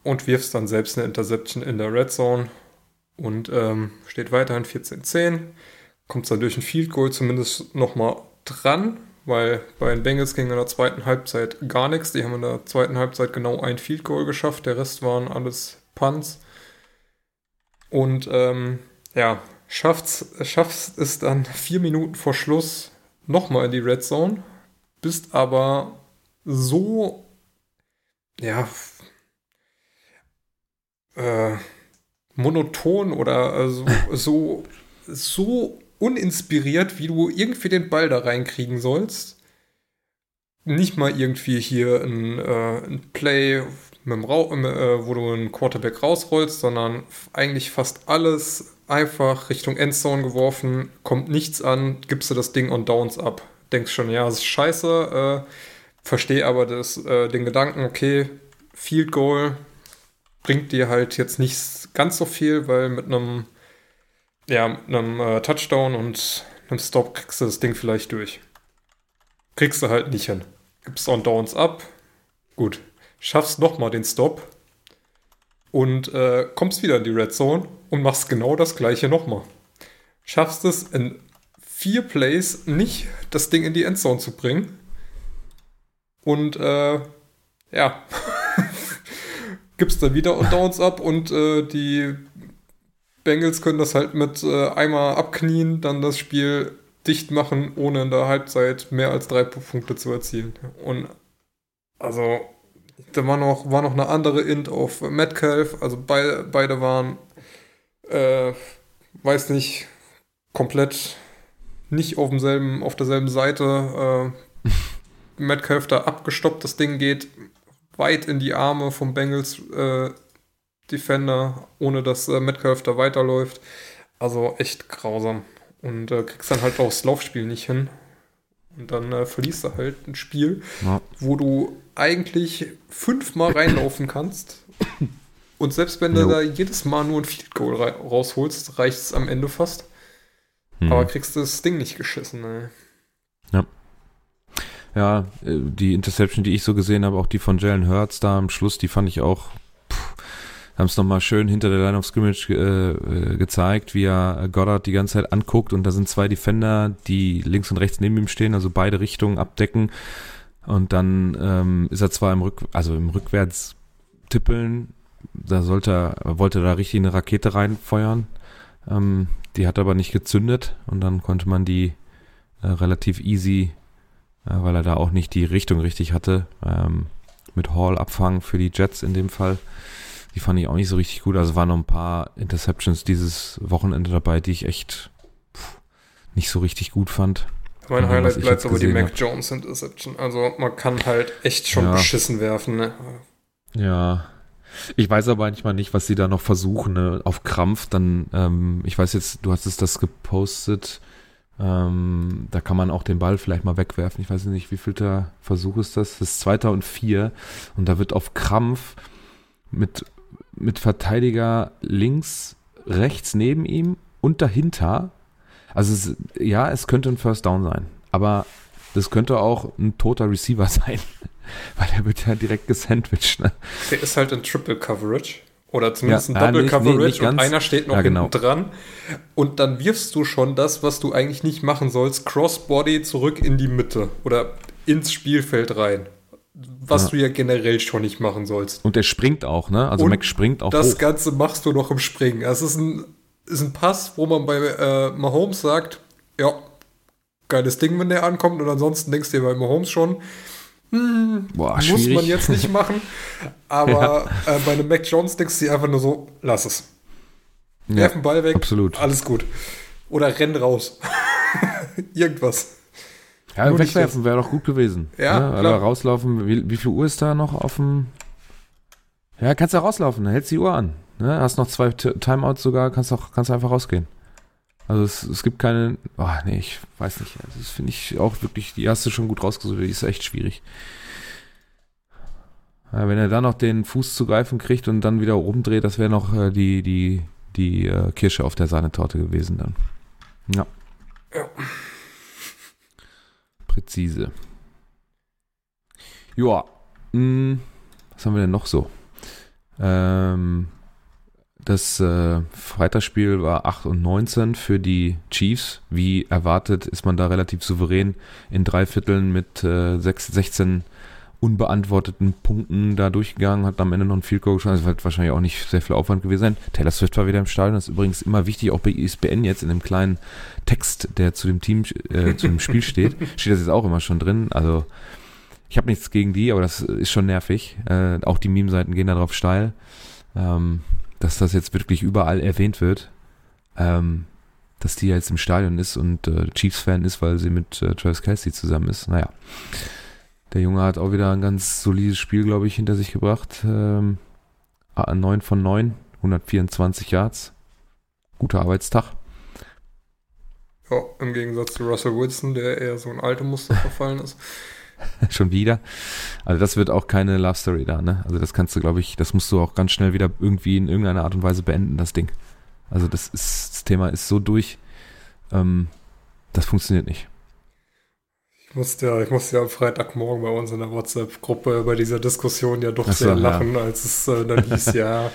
und wirfst dann selbst eine Interception in der Red Zone und ähm, steht weiterhin 14-10 kommt dann durch ein Field Goal zumindest nochmal dran, weil bei den Bengals ging in der zweiten Halbzeit gar nichts. Die haben in der zweiten Halbzeit genau ein Field Goal geschafft, der Rest waren alles Punts. Und ähm, ja, schafft's, schaffst es dann vier Minuten vor Schluss nochmal in die Red Zone, bist aber so, ja, äh, monoton oder äh, so, so, so uninspiriert, wie du irgendwie den Ball da reinkriegen sollst. Nicht mal irgendwie hier ein, äh, ein Play, mit dem äh, wo du einen Quarterback rausrollst, sondern eigentlich fast alles einfach Richtung Endzone geworfen, kommt nichts an, gibst du das Ding on Downs ab. Denkst schon, ja, das ist scheiße, äh, verstehe aber das, äh, den Gedanken, okay, Field Goal bringt dir halt jetzt nicht ganz so viel, weil mit einem ja, mit einem äh, Touchdown und einem Stop kriegst du das Ding vielleicht durch. Kriegst du halt nicht hin. Gibst on Downs ab. Gut. Schaffst nochmal den Stop. Und äh, kommst wieder in die Red Zone und machst genau das gleiche nochmal. Schaffst es in vier Plays nicht, das Ding in die Endzone zu bringen. Und äh, ja. gibst dann wieder on Downs ab und äh, die Bengals können das halt mit äh, einmal abknien, dann das Spiel dicht machen, ohne in der Halbzeit mehr als drei Punkte zu erzielen. Und also, da war noch, war noch eine andere Int auf Metcalf, also beide, beide waren, äh, weiß nicht, komplett nicht auf demselben, auf derselben Seite. Äh, Metcalf da abgestoppt, das Ding geht weit in die Arme vom Bengals äh, Defender, ohne dass äh, Metcalf da weiterläuft. Also echt grausam. Und äh, kriegst dann halt auch das Laufspiel nicht hin. Und dann äh, verlierst du halt ein Spiel, ja. wo du eigentlich fünfmal reinlaufen kannst. Und selbst wenn du jo. da jedes Mal nur ein Field Goal rausholst, reicht es am Ende fast. Hm. Aber kriegst du das Ding nicht geschissen, ey. Ja. Ja, äh, die Interception, die ich so gesehen habe, auch die von Jalen Hurts da am Schluss, die fand ich auch haben es nochmal schön hinter der Line of Scrimmage äh, äh, gezeigt, wie er Goddard die ganze Zeit anguckt und da sind zwei Defender, die links und rechts neben ihm stehen, also beide Richtungen abdecken und dann ähm, ist er zwar im Rück, also im Rückwärts tippeln, da sollte er, wollte da richtig eine Rakete reinfeuern, ähm, die hat aber nicht gezündet und dann konnte man die äh, relativ easy, weil er da auch nicht die Richtung richtig hatte, ähm, mit Hall abfangen für die Jets in dem Fall. Die fand ich auch nicht so richtig gut. Also waren noch ein paar Interceptions dieses Wochenende dabei, die ich echt pff, nicht so richtig gut fand. Mein ja, Highlight bleibt aber die Mac Jones Interception. Also man kann halt echt schon ja. beschissen werfen. Ne? Ja. Ich weiß aber manchmal nicht, was sie da noch versuchen, ne? auf Krampf. Dann, ähm, ich weiß jetzt, du hast es das gepostet. Ähm, da kann man auch den Ball vielleicht mal wegwerfen. Ich weiß nicht, wie viel der Versuch ist das? Das ist zweiter und vier. Und da wird auf Krampf mit mit Verteidiger links, rechts neben ihm und dahinter. Also es, ja, es könnte ein First Down sein, aber das könnte auch ein toter Receiver sein, weil der wird ja direkt gesandwiched. Ne? Der ist halt in Triple Coverage oder zumindest ja, ein Double Coverage nee, und einer steht noch ja, genau. dran und dann wirfst du schon das, was du eigentlich nicht machen sollst, Crossbody zurück in die Mitte oder ins Spielfeld rein was ja. du ja generell schon nicht machen sollst. Und der springt auch, ne? Also Und Mac springt auch. Das hoch. Ganze machst du noch im Springen. Es ist ein, ist ein Pass, wo man bei äh, Mahomes sagt, ja, geiles Ding, wenn der ankommt. Und ansonsten denkst du dir bei Mahomes schon, hm, Boah, muss schwierig. man jetzt nicht machen. Aber ja. äh, bei einem Mac Jones denkst du dir einfach nur so, lass es. Werf den Ball weg, absolut. alles gut. Oder renn raus. Irgendwas. Ja, Nur wegwerfen wäre doch gut gewesen. Ja, ne? Oder rauslaufen. Wie, wie viel Uhr ist da noch auf dem. Ja, kannst du rauslaufen, dann hältst die Uhr an. Ne? Hast noch zwei Timeouts sogar, kannst auch, kannst einfach rausgehen. Also es, es gibt keine. Oh, nee, ich weiß nicht. Also das finde ich auch wirklich, die erste schon gut rausgesucht, die ist echt schwierig. Ja, wenn er dann noch den Fuß zu greifen kriegt und dann wieder rumdreht, das wäre noch äh, die, die, die äh, Kirsche auf der Sahnetorte gewesen dann. Ja. Ja präzise. Ja, hm, was haben wir denn noch so? Ähm, das äh, Freitagsspiel war 8 und 19 für die Chiefs. Wie erwartet ist man da relativ souverän in drei Vierteln mit äh, 6, 16 unbeantworteten Punkten da durchgegangen, hat am Ende noch ein Field Goal geschossen. Das wird wahrscheinlich auch nicht sehr viel Aufwand gewesen sein. Taylor Swift war wieder im Stadion. Das ist übrigens immer wichtig, auch bei ESPN jetzt in dem kleinen Text, der zu dem Team, äh, zu dem Spiel steht, steht das jetzt auch immer schon drin. Also ich habe nichts gegen die, aber das ist schon nervig. Äh, auch die Meme-Seiten gehen darauf steil, ähm, dass das jetzt wirklich überall erwähnt wird. Ähm, dass die jetzt im Stadion ist und äh, Chiefs-Fan ist, weil sie mit äh, Travis Kelsey zusammen ist. Naja. Der Junge hat auch wieder ein ganz solides Spiel, glaube ich, hinter sich gebracht. Ähm, 9 von 9, 124 Yards. Guter Arbeitstag. Ja, im Gegensatz zu Russell Wilson, der eher so ein alte Muster verfallen ist. Schon wieder. Also das wird auch keine Love Story da, ne? Also das kannst du, glaube ich, das musst du auch ganz schnell wieder irgendwie in irgendeiner Art und Weise beenden, das Ding. Also das ist, das Thema ist so durch, ähm, das funktioniert nicht. Ich musste ja, ich musste ja am Freitagmorgen bei uns in der WhatsApp-Gruppe bei dieser Diskussion ja doch so, sehr lachen, ja. als es äh, dann hieß, ja,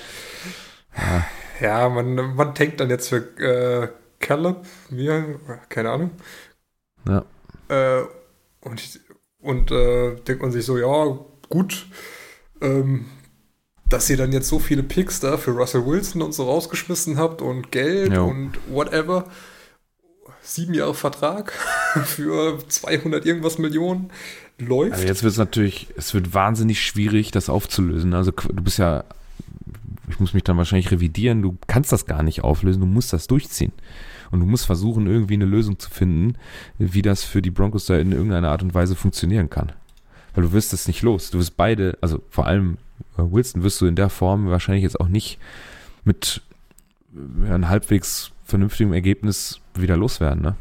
ja, ja, man, man tankt dann jetzt für äh, Caleb, wir, keine Ahnung. Ja. Äh, und und äh, denkt man sich so, ja, gut, ähm, dass ihr dann jetzt so viele Picks da für Russell Wilson und so rausgeschmissen habt und Geld Jo. und whatever. Sieben Jahre Vertrag für 200 irgendwas Millionen läuft. Also jetzt wird es natürlich, es wird wahnsinnig schwierig, das aufzulösen. Also du bist ja, ich muss mich dann wahrscheinlich revidieren, du kannst das gar nicht auflösen, du musst das durchziehen. Und du musst versuchen, irgendwie eine Lösung zu finden, wie das für die Broncos da in irgendeiner Art und Weise funktionieren kann. Weil du wirst es nicht los. Du wirst beide, also vor allem äh, Wilson wirst du in der Form wahrscheinlich jetzt auch nicht mit äh, einem halbwegs vernünftigem Ergebnis wieder loswerden, ne?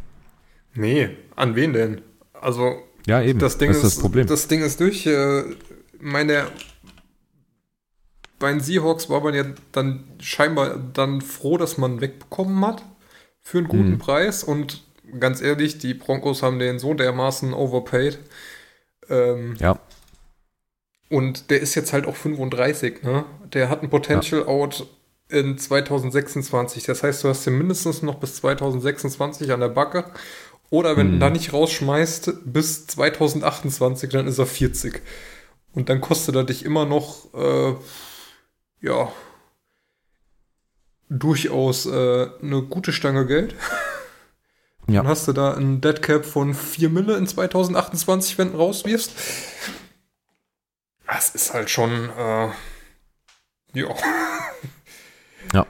nee, an wen denn? Also, Ja, eben. das Ding das ist, ist das Problem. Das Ding ist durch. Äh, meine, bei den Seahawks war man ja dann scheinbar dann froh, dass man wegbekommen hat für einen guten Mhm. Preis. Und ganz ehrlich, die Broncos haben den so dermaßen overpaid. Ähm, ja, Und der ist jetzt halt auch 35, ne? Der hat ein Potential Out in 2026. Das heißt, du hast den mindestens noch bis 2026 an der Backe. Oder wenn Mhm. du da nicht rausschmeißt, bis 2028, dann ist er 40. Und dann kostet er dich immer noch, äh, ja, durchaus äh, eine gute Stange Geld. Ja. Dann hast du da ein Deadcap von 4 Mille in 2028, wenn du rauswirfst. Das ist halt schon, äh, ja. Ja.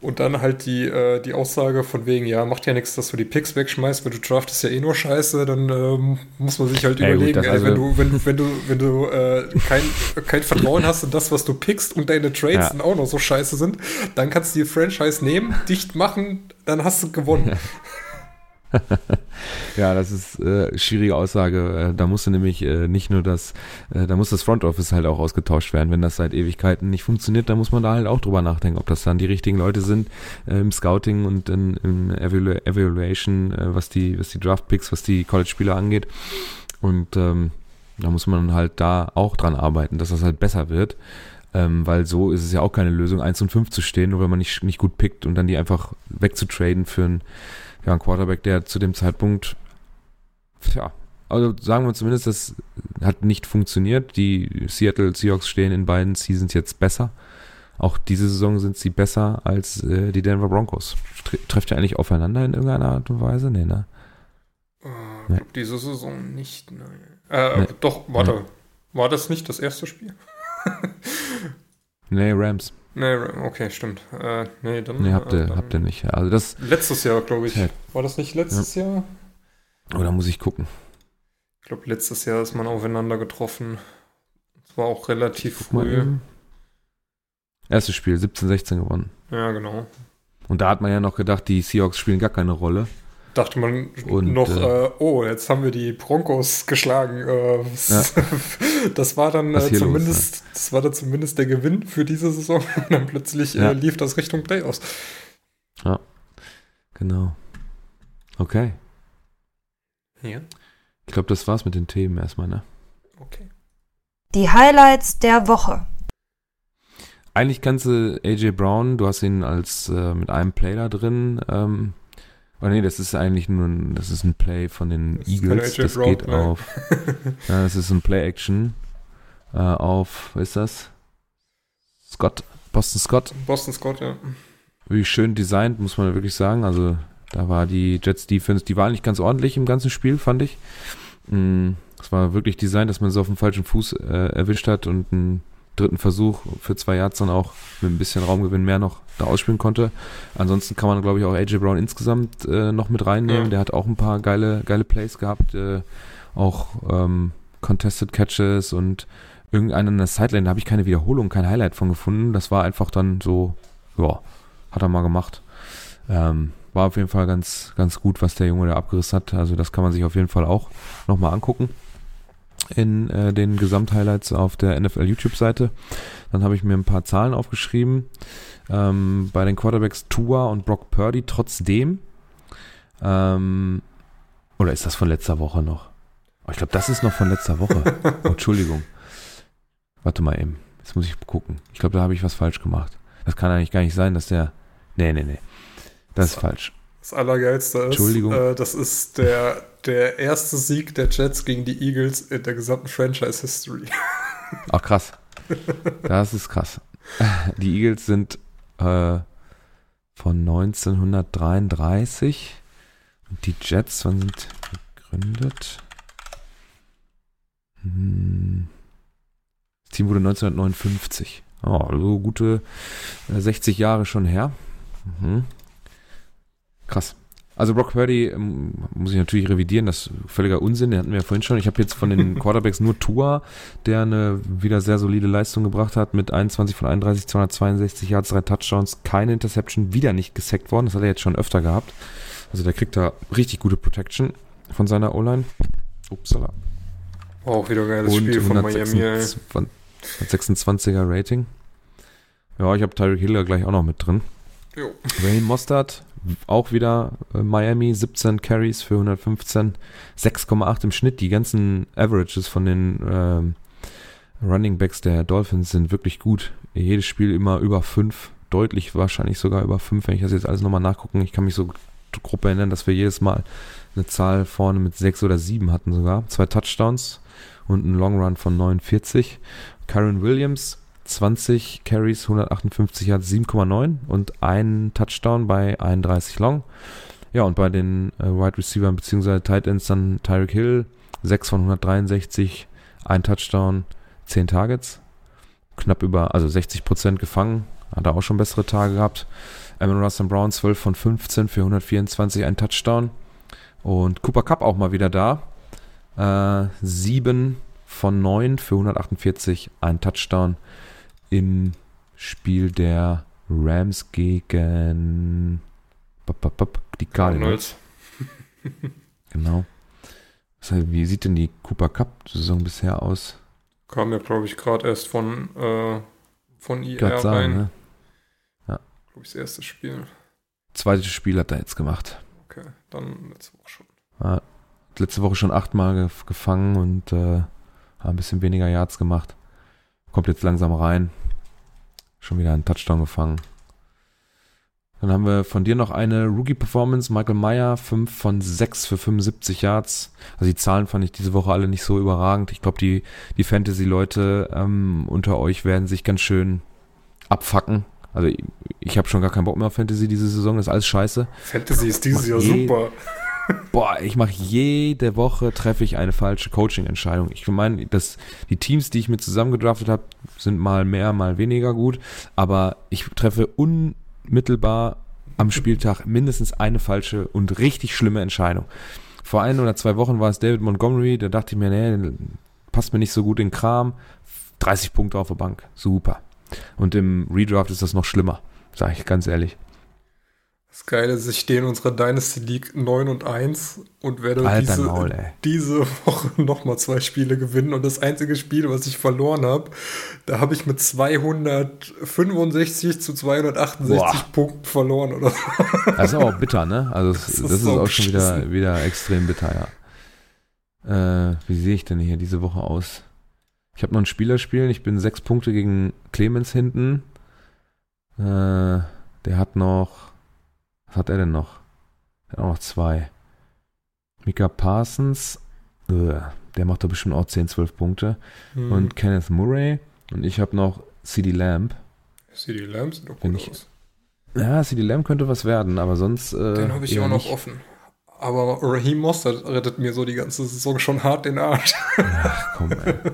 Und dann halt die, äh, die Aussage von wegen, ja, macht ja nichts, dass du die Picks wegschmeißt, weil du draftest ja eh nur Scheiße, dann ähm, muss man sich halt Ja, gut, überlegen, das ey, also- wenn du, wenn, wenn du, wenn du äh, kein, kein Vertrauen hast in das, was du pickst und deine Trades Ja. dann auch noch so scheiße sind, dann kannst du die Franchise nehmen, dicht machen, dann hast du gewonnen. Ja, das ist äh, schwierige Aussage. Äh, da musste nämlich äh, nicht nur das, äh, da muss das Front Office halt auch ausgetauscht werden. Wenn das seit Ewigkeiten nicht funktioniert, dann muss man da halt auch drüber nachdenken, ob das dann die richtigen Leute sind äh, im Scouting und in, im Evalu Evaluation, äh, was die, was die Draft Picks, was die College-Spieler angeht. Und ähm, da muss man halt da auch dran arbeiten, dass das halt besser wird. Ähm, weil so ist es ja auch keine Lösung, 1 und 5 zu stehen, nur wenn man nicht, nicht gut pickt und dann die einfach wegzutraden für einen ja, ein Quarterback, der zu dem Zeitpunkt, ja, also sagen wir zumindest, das hat nicht funktioniert. Die Seattle Seahawks stehen in beiden Seasons jetzt besser. Auch diese Saison sind sie besser als äh, die Denver Broncos. Tre trefft ihr eigentlich aufeinander in irgendeiner Art und Weise? Nee, ne? Äh, Nee. diese Saison nicht, nein. Äh, Nee. Doch, warte. War das nicht das erste Spiel? Nee, Rams. Nee, okay, stimmt. Äh, nee, dann. Nee, habt äh, ihr, dann- habt ihr nicht. Also das, Letztes Jahr, glaube ich. Ja. War das nicht letztes Jahr? oder muss ich gucken? Ich glaube, letztes Jahr ist man aufeinander getroffen. Es war auch relativ früh. Erstes Spiel, 17-16 gewonnen. Ja, genau. Und da hat man ja noch gedacht, die Seahawks spielen gar keine Rolle. Dachte man Und, noch, äh, äh, oh, jetzt haben wir die Broncos geschlagen. Äh, was- Das war dann äh, hier los, zumindest, das war dann zumindest der Gewinn für diese Saison. Und dann plötzlich Ja. äh, lief das Richtung Playoffs. Genau. Okay. Ja, Ich glaube, das war's mit den Themen erstmal, ne? okay. Die Highlights der Woche. Eigentlich kannst du AJ Brown, du hast ihn als äh, mit einem Play da drin. Ähm, oh nee, das ist eigentlich nur ein, das ist ein Play von den Das Eagles. Das Brown geht Play. auf. Ja, das ist ein Play-Action äh, auf, was ist das? Scott, Boston Scott. Boston Scott, ja. Wirklich schön designt, muss man wirklich sagen. Also da war die Jets Defense, die war eigentlich ganz ordentlich im ganzen Spiel, fand ich. Mm, Es war wirklich designt, dass man so auf dem falschen Fuß äh, erwischt hat und einen dritten Versuch für zwei Yards dann auch mit ein bisschen Raumgewinn mehr noch da ausspielen konnte. Ansonsten kann man, glaube ich, auch AJ Brown insgesamt äh, noch mit reinnehmen. Ja. Der hat auch ein paar geile, geile Plays gehabt, äh, auch ähm, Contested Catches und irgendeinen in der Sideline, da habe ich keine Wiederholung, kein Highlight von gefunden. Das war einfach dann so, ja, hat er mal gemacht. Ähm, war auf jeden Fall ganz, ganz gut, was der Junge da abgerissen hat. Also das kann man sich auf jeden Fall auch nochmal angucken in äh, den Gesamthighlights auf der NFL YouTube-Seite. Dann habe ich mir ein paar Zahlen aufgeschrieben. Ähm, bei den Quarterbacks Tua und Brock Purdy trotzdem. Ähm, oder ist das von letzter Woche noch? Oh, ich glaube, das ist noch von letzter Woche. Oh, Entschuldigung. Warte mal eben. Jetzt muss ich gucken. Ich glaube, da habe ich was falsch gemacht. Das kann eigentlich gar nicht sein, dass der. Nee, nee, nee. Das ist falsch. Das Allergeilste ist, Entschuldigung. äh, das ist der, der erste Sieg der Jets gegen die Eagles in der gesamten Franchise-History. Ach, krass. Das ist krass. Die Eagles sind äh, von 1933 und die Jets, wann sind gegründet? Hm. Das Team wurde 1959. Oh, also gute äh, 60 Jahre schon her. Mhm. Krass. Also Brock Purdy ähm, muss ich natürlich revidieren, das ist völliger Unsinn, den hatten wir ja vorhin schon. Ich habe jetzt von den Quarterbacks nur Tua, der eine wieder sehr solide Leistung gebracht hat mit 21 von 31, 262 Yards, drei Touchdowns, keine Interception, wieder nicht gesackt worden. Das hat er jetzt schon öfter gehabt. Also der kriegt da richtig gute Protection von seiner O-Line. Upsala. Auch wieder geiles Spiel von Miami. Ey. 26er Rating. Ja, ich habe Tyreek Hill gleich auch noch mit drin. Jo. Raheem Mostert, auch wieder äh, Miami, 17 Carries für 115, 6,8 im Schnitt. Die ganzen Averages von den ähm, Running Backs der Dolphins sind wirklich gut. Jedes Spiel immer über 5, deutlich wahrscheinlich sogar über 5, wenn ich das jetzt alles nochmal nachgucken. Ich kann mich so grob erinnern, dass wir jedes Mal eine Zahl vorne mit 6 oder 7 hatten sogar. Zwei Touchdowns und einen Long Run von 49. Karen Williams, 20 Carries, 158 Yards, 7,9 und ein Touchdown bei 31 Long. Ja, und bei den äh, Wide Receivers bzw. Tight Ends dann Tyreek Hill, 6 von 163, ein Touchdown, 10 Targets. Knapp über, also 60 Prozent gefangen. Hat er auch schon bessere Tage gehabt. Amon Russell Brown, 12 von 15 für 124, ein Touchdown. Und Cooper Cup auch mal wieder da. Äh, 7 von 9 für 148, ein Touchdown im Spiel der Rams gegen die Cardinals. genau. Wie sieht denn die Cooper Cup-Saison bisher aus? Kam ja, glaube ich, gerade erst von, äh, von IR sagen, rein. ne? Ja. Glaube ich, das erste Spiel. Zweites Spiel hat er jetzt gemacht. Okay, dann letzte Woche schon. Ja, letzte Woche schon achtmal gef gefangen und äh, ein bisschen weniger Yards gemacht. Kommt jetzt langsam rein. Schon wieder einen Touchdown gefangen. Dann haben wir von dir noch eine Rookie-Performance. Michael Meyer, 5 von 6 für 75 Yards. Also die Zahlen fand ich diese Woche alle nicht so überragend. Ich glaube, die, die Fantasy-Leute ähm, unter euch werden sich ganz schön abfacken. Also ich, ich habe schon gar keinen Bock mehr auf Fantasy diese Saison. Das ist alles scheiße. Fantasy ist dieses Jahr super. Boah, ich mache jede Woche treffe ich eine falsche Coaching-Entscheidung. Ich meine, dass die Teams, die ich mir zusammengedraftet habe, sind mal mehr, mal weniger gut, aber ich treffe unmittelbar am Spieltag mindestens eine falsche und richtig schlimme Entscheidung. Vor ein oder zwei Wochen war es David Montgomery, da dachte ich mir, nee, passt mir nicht so gut in Kram. 30 Punkte auf der Bank, super. Und im Redraft ist das noch schlimmer, sage ich ganz ehrlich. Das Geile ist, ich stehe in unserer Dynasty League 9 und 1 und werde Alter diese, Maul, diese Woche nochmal zwei Spiele gewinnen. Und das einzige Spiel, was ich verloren habe, da habe ich mit 265 zu 268 Boah. Punkten verloren oder so. Das ist aber auch bitter, ne? Also das, Das das, ist ist, so auch schon wieder, wieder extrem bitter, ja. Äh, wie sehe ich denn hier diese Woche aus? Ich habe noch ein Spielerspiel. Ich bin sechs Punkte gegen Clemens hinten. Äh, der hat noch. Hat er denn noch? Er hat auch noch zwei. Mika Parsons. Äh, der macht da bestimmt auch 10, 12 Punkte. Hm. Und Kenneth Murray. Und ich habe noch CD Lamb. CD Lamb sieht doch gut ich- aus. Ja, CD Lamb könnte was werden, aber sonst. Äh, Den habe ich auch noch nicht. offen. Aber Raheem Mostert rettet mir so die ganze Saison schon hart den Arsch. Ach, komm, ey.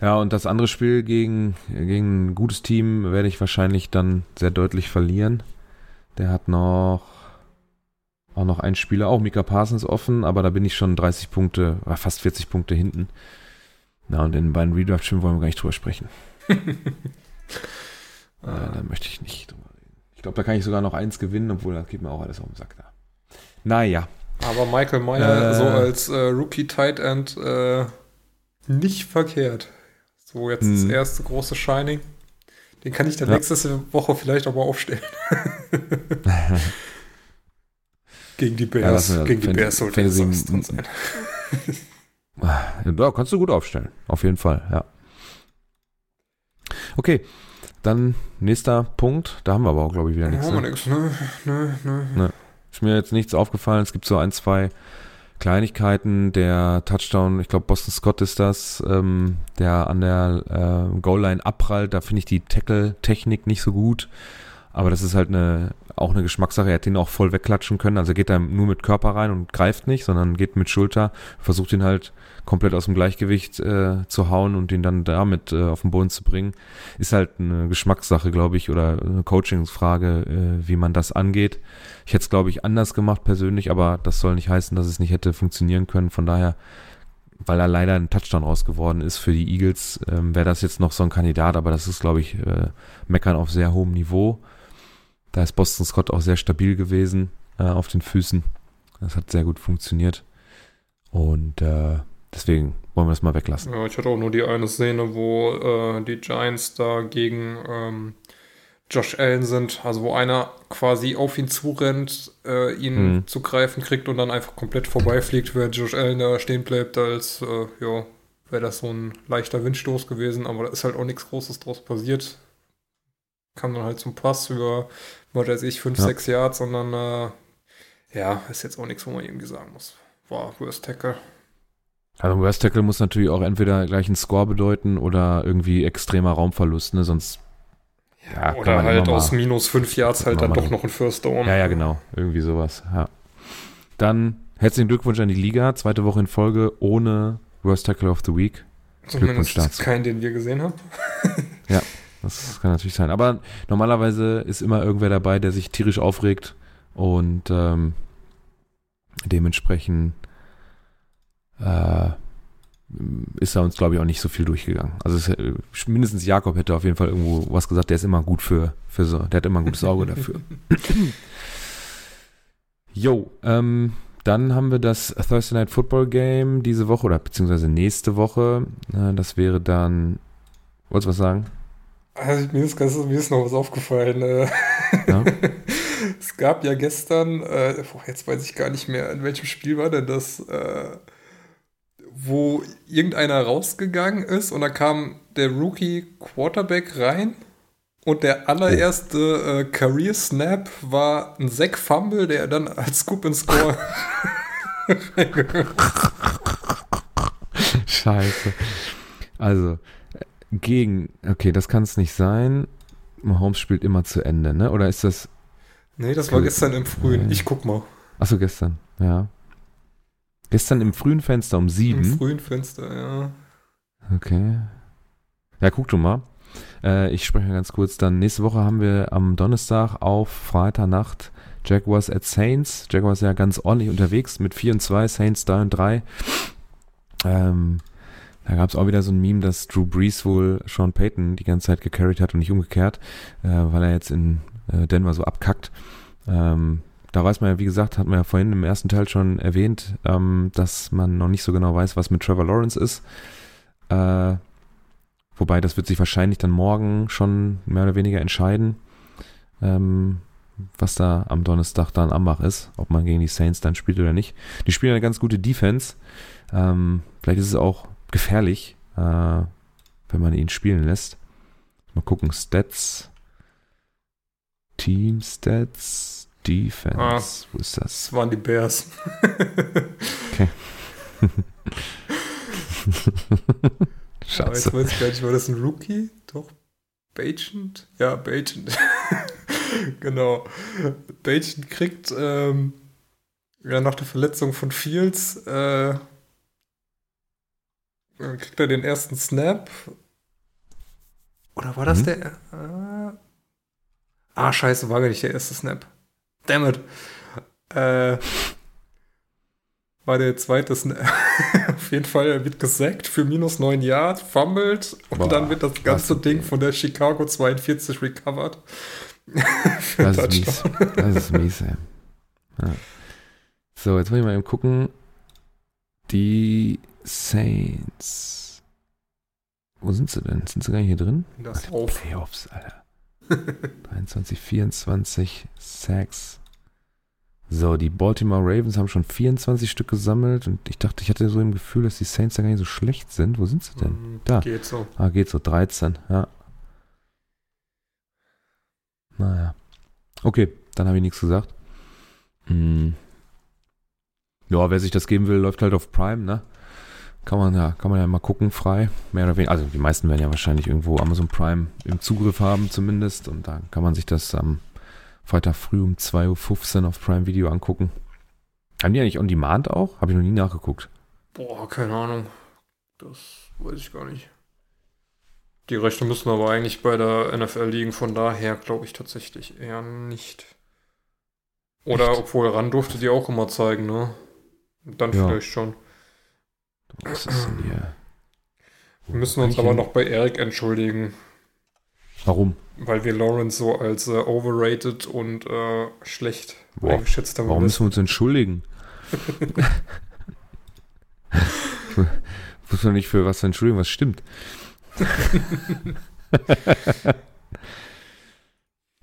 Ja, und das andere Spiel gegen, gegen ein gutes Team werde ich wahrscheinlich dann sehr deutlich verlieren. Der hat noch auch noch einen Spieler, auch Mika Parsons offen, aber da bin ich schon 30 Punkte, äh, fast 40 Punkte hinten. Na, und in den beiden Redraft-Spielen wollen wir gar nicht drüber sprechen. Äh, da möchte ich nicht drüber reden. Ich glaube, da kann ich sogar noch eins gewinnen, obwohl das geht mir auch alles auf den Sack da. Naja. Aber Michael Meyer Äh. so als äh, Rookie Tight End äh, nicht verkehrt. So jetzt das Mhm. erste große Shining. Den kann ich dann Ja. nächste Woche vielleicht auch mal aufstellen. Gegen die Ja, Bears. wir- Gegen die Bears sollte das drin sein. Ja, kannst du gut aufstellen. Auf jeden Fall, ja. Okay, dann nächster Punkt. Da haben wir aber auch, glaube ich, wieder nichts. Haben wir Ne? nix, ne? Ne, ne. Ist mir jetzt nichts aufgefallen. Es gibt so ein, zwei Kleinigkeiten, der Touchdown, ich glaube Boston Scott ist das, ähm, der an der äh, Goal-Line abprallt, da finde ich die Tackle-Technik nicht so gut. Aber das ist halt eine, auch eine Geschmackssache. Er hätte ihn auch voll wegklatschen können. Also geht er nur mit Körper rein und greift nicht, sondern geht mit Schulter, versucht ihn halt komplett aus dem Gleichgewicht äh, zu hauen und ihn dann damit äh, auf den Boden zu bringen. Ist halt eine Geschmackssache, glaube ich, oder eine Coachingsfrage, äh, wie man das angeht. Ich hätte es, glaube ich, anders gemacht persönlich, aber das soll nicht heißen, dass es nicht hätte funktionieren können. Von daher, weil er leider ein Touchdown raus geworden ist für die Eagles, ähm, wäre das jetzt noch so ein Kandidat, aber das ist, glaube ich, äh, Meckern auf sehr hohem Niveau. Da ist Boston Scott auch sehr stabil gewesen äh, auf den Füßen. Das hat sehr gut funktioniert. Und äh, deswegen wollen wir das mal weglassen. Ja, ich hatte auch nur die eine Szene, wo äh, die Giants da gegen ähm, Josh Allen sind, also wo einer quasi auf ihn zurennt, äh, ihn hm. zu greifen kriegt und dann einfach komplett vorbeifliegt, während Josh Allen da stehen bleibt, als äh, ja, wäre das so ein leichter Windstoß gewesen, aber da ist halt auch nichts Großes draus passiert. Kam dann halt zum Pass über was weiß ich, 5, 6 ja. Yards, sondern äh, ja, ist jetzt auch nichts, wo man irgendwie sagen muss. War Worst Tackle. Also Worst Tackle muss natürlich auch entweder gleich einen Score bedeuten oder irgendwie extremer Raumverlust, ne? Sonst ja, oder halt aus mal, minus 5 Yards halt dann doch noch ein First Down. Ja, ja, genau. Irgendwie sowas. Ja. Dann herzlichen Glückwunsch an die Liga. Zweite Woche in Folge ohne Worst Tackle of the Week. Glückwunsch dazu. Kein, den wir gesehen haben. ja. Das kann natürlich sein. Aber normalerweise ist immer irgendwer dabei, der sich tierisch aufregt und ähm, dementsprechend äh, ist er uns, glaube ich, auch nicht so viel durchgegangen. Also es, äh, mindestens Jakob hätte auf jeden Fall irgendwo was gesagt, der ist immer gut für, für so, der hat immer ein gutes Auge dafür. Jo, ähm, dann haben wir das Thursday Night Football Game diese Woche oder beziehungsweise nächste Woche. Das wäre dann, wolltest du was sagen? Also mir ist, mir ist noch was aufgefallen. Äh. Ja? es gab ja gestern, äh, jetzt weiß ich gar nicht mehr, in welchem Spiel war denn das, äh, wo irgendeiner rausgegangen ist und da kam der Rookie Quarterback rein und der allererste äh, Career Snap war ein Sack Fumble, der dann als Scoop and Score Scheiße. Also, gegen. Okay, das kann es nicht sein. Mahomes spielt immer zu Ende, ne? Oder ist das. Nee, das war gestern im Frühen. Ich guck mal. Achso, gestern, ja. Gestern im frühen Fenster um sieben. Im frühen Fenster, ja. Okay. Ja, guck du mal. Äh, ich spreche ganz kurz. Dann nächste Woche haben wir am Donnerstag auf Freitagnacht Jaguars at Saints. Jaguars ja ganz ordentlich unterwegs mit 4 und 2, Saints 3 und 3. Ähm, da gab es auch wieder so ein Meme, dass Drew Brees wohl Sean Payton die ganze Zeit gecarried hat und nicht umgekehrt, äh, weil er jetzt in äh, Denver so abkackt. Ähm, da weiß man ja, wie gesagt, hat man ja vorhin im ersten Teil schon erwähnt, ähm, dass man noch nicht so genau weiß, was mit Trevor Lawrence ist. Äh, wobei, das wird sich wahrscheinlich dann morgen schon mehr oder weniger entscheiden, ähm, was da am Donnerstag dann am Bach ist, ob man gegen die Saints dann spielt oder nicht. Die spielen eine ganz gute Defense. Ähm, vielleicht ist es auch gefährlich, äh, wenn man ihn spielen lässt. Mal gucken, Stats. Team Stats, Defense. Ah, Wo ist das? Das waren die Bears. okay. Scheiße. Aber jetzt weiß ich gar nicht, war das ein Rookie? Doch. Bagent? Ja, Bagent. genau. Bagent kriegt ähm, ja, nach der Verletzung von Fields äh, dann kriegt er den ersten Snap. Oder war das mhm. der? Äh, ah, scheiße, war gar nicht der erste Snap. Damn it. Äh, war der zweite. Auf jeden Fall, wird gesackt für minus 9 Yard, fummelt und Boah, dann wird das ganze Ding von der Chicago 42 recovered. das ist mies. Das ist mies, ey. Ja. So, jetzt muss ich mal eben gucken. Die Saints. Wo sind sie denn? Sind sie gar nicht hier drin? Das Ach, Playoffs, Alter. 23, 24 Sacks. So, die Baltimore Ravens haben schon 24 Stück gesammelt und ich dachte, ich hatte so im Gefühl, dass die Saints da gar nicht so schlecht sind. Wo sind sie denn? Mm, da. Geht so. Ah, geht so. 13, ja. Naja. Okay, dann habe ich nichts gesagt. Hm. Ja, wer sich das geben will, läuft halt auf Prime, ne? Kann man ja, kann man ja mal gucken, frei. Mehr oder weniger. Also die meisten werden ja wahrscheinlich irgendwo Amazon Prime im Zugriff haben, zumindest. Und da kann man sich das am Freitag früh um 2.15 Uhr auf Prime Video angucken. Haben die eigentlich On Demand auch? Habe ich noch nie nachgeguckt. Boah, keine Ahnung. Das weiß ich gar nicht. Die Rechte müssen aber eigentlich bei der NFL liegen, von daher glaube ich tatsächlich eher nicht. Oder Echt? obwohl ran durfte die auch immer zeigen, ne? Dann Ja. vielleicht schon. Was ist denn hier? Wir müssen uns aber noch bei Eric entschuldigen, Warum? weil wir Lawrence so als äh, overrated und äh, schlecht Boah, eingeschätzt haben. Warum müssen wir uns entschuldigen? ich muss doch nicht für was entschuldigen, was stimmt.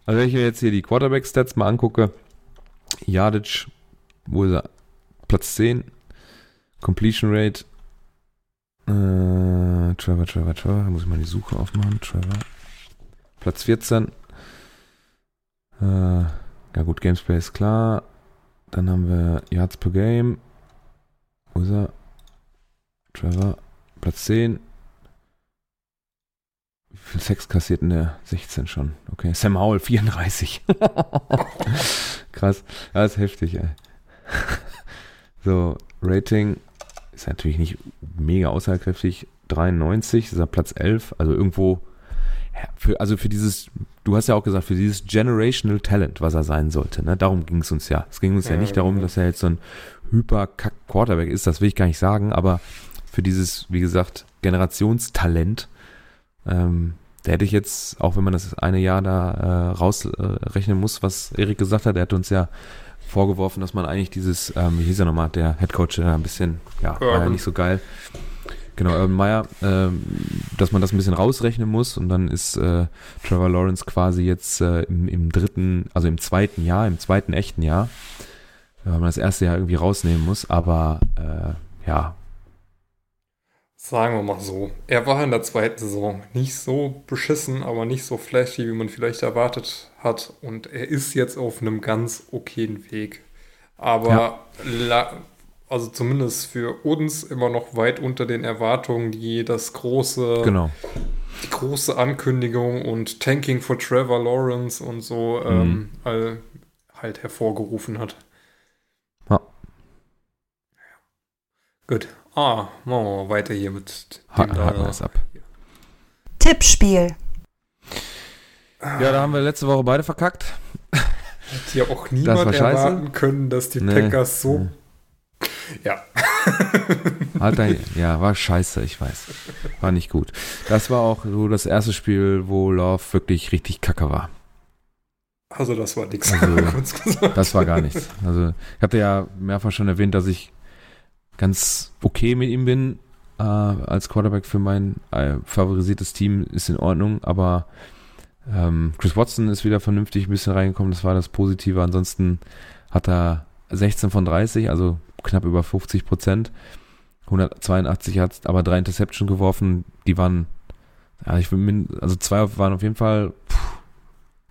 also wenn ich mir jetzt hier die Quarterback-Stats mal angucke, Yardage, wo ist er? Platz 10, Completion Rate, äh, Trevor, Trevor, Trevor, da muss ich mal die Suche aufmachen, Trevor, Platz 14, äh, ja gut, Gamesplay ist klar, dann haben wir Yards per Game, wo ist er? Trevor, Platz 10, wie viel Sex kassiert denn der? 16 schon. Okay. Sam Howell, 34. Krass. Ja, ist heftig, ey. So, Rating ist natürlich nicht mega aussagekräftig. 93, ist er Platz 11. Also irgendwo, für, also für dieses, du hast ja auch gesagt, für dieses Generational Talent, was er sein sollte, ne? Darum ging es uns ja. Es ging uns ja, Ja, nicht darum, dass er jetzt so ein Hyper-Kack-Quarterback ist, das will ich gar nicht sagen, aber für dieses, wie gesagt, Generationstalent, ähm, da hätte ich jetzt, auch wenn man das eine Jahr da äh, rausrechnen muss, was Erik gesagt hat, er hat uns ja vorgeworfen, dass man eigentlich dieses, ähm, wie hieß er nochmal, der Headcoach, der ein bisschen, ja, war ja Urban. nicht so geil. Genau, Urban Meyer, ähm, dass man das ein bisschen rausrechnen muss und dann ist äh, Trevor Lawrence quasi jetzt äh, im, im dritten, also im zweiten Jahr, im zweiten echten Jahr, äh, weil man das erste Jahr irgendwie rausnehmen muss, aber äh, ja, Sagen wir mal so. Er war in der zweiten Saison nicht so beschissen, aber nicht so flashy, wie man vielleicht erwartet hat. Und er ist jetzt auf einem ganz okayen Weg. Aber la also zumindest für uns immer noch weit unter den Erwartungen, die das große, genau. die große Ankündigung und Tanking for Trevor Lawrence und so ähm, all, halt hervorgerufen hat. Ja. Gut. Ah, machen wir mal weiter hier mit dem haken wir es ab. Tippspiel. Ja, da haben wir letzte Woche beide verkackt. Hätte ja auch niemand erwarten können, dass die Nee. Packers so. Ja. Dein, ja, war scheiße, ich weiß. War nicht gut. Das war auch so das erste Spiel, wo Love wirklich richtig kacke war. Also, das war nix. Also. Das war gar nichts. Also, ich hatte ja mehrfach schon erwähnt, dass ich ganz okay mit ihm bin. Äh, als Quarterback für mein äh, favorisiertes Team ist in Ordnung, aber ähm, Chris Watson ist wieder vernünftig ein bisschen reingekommen, das war das Positive. Ansonsten hat er 16 von 30, also knapp über 50 Prozent. 182 hat aber drei Interception geworfen, die waren, ja, ich min, also zwei waren auf jeden Fall, puh,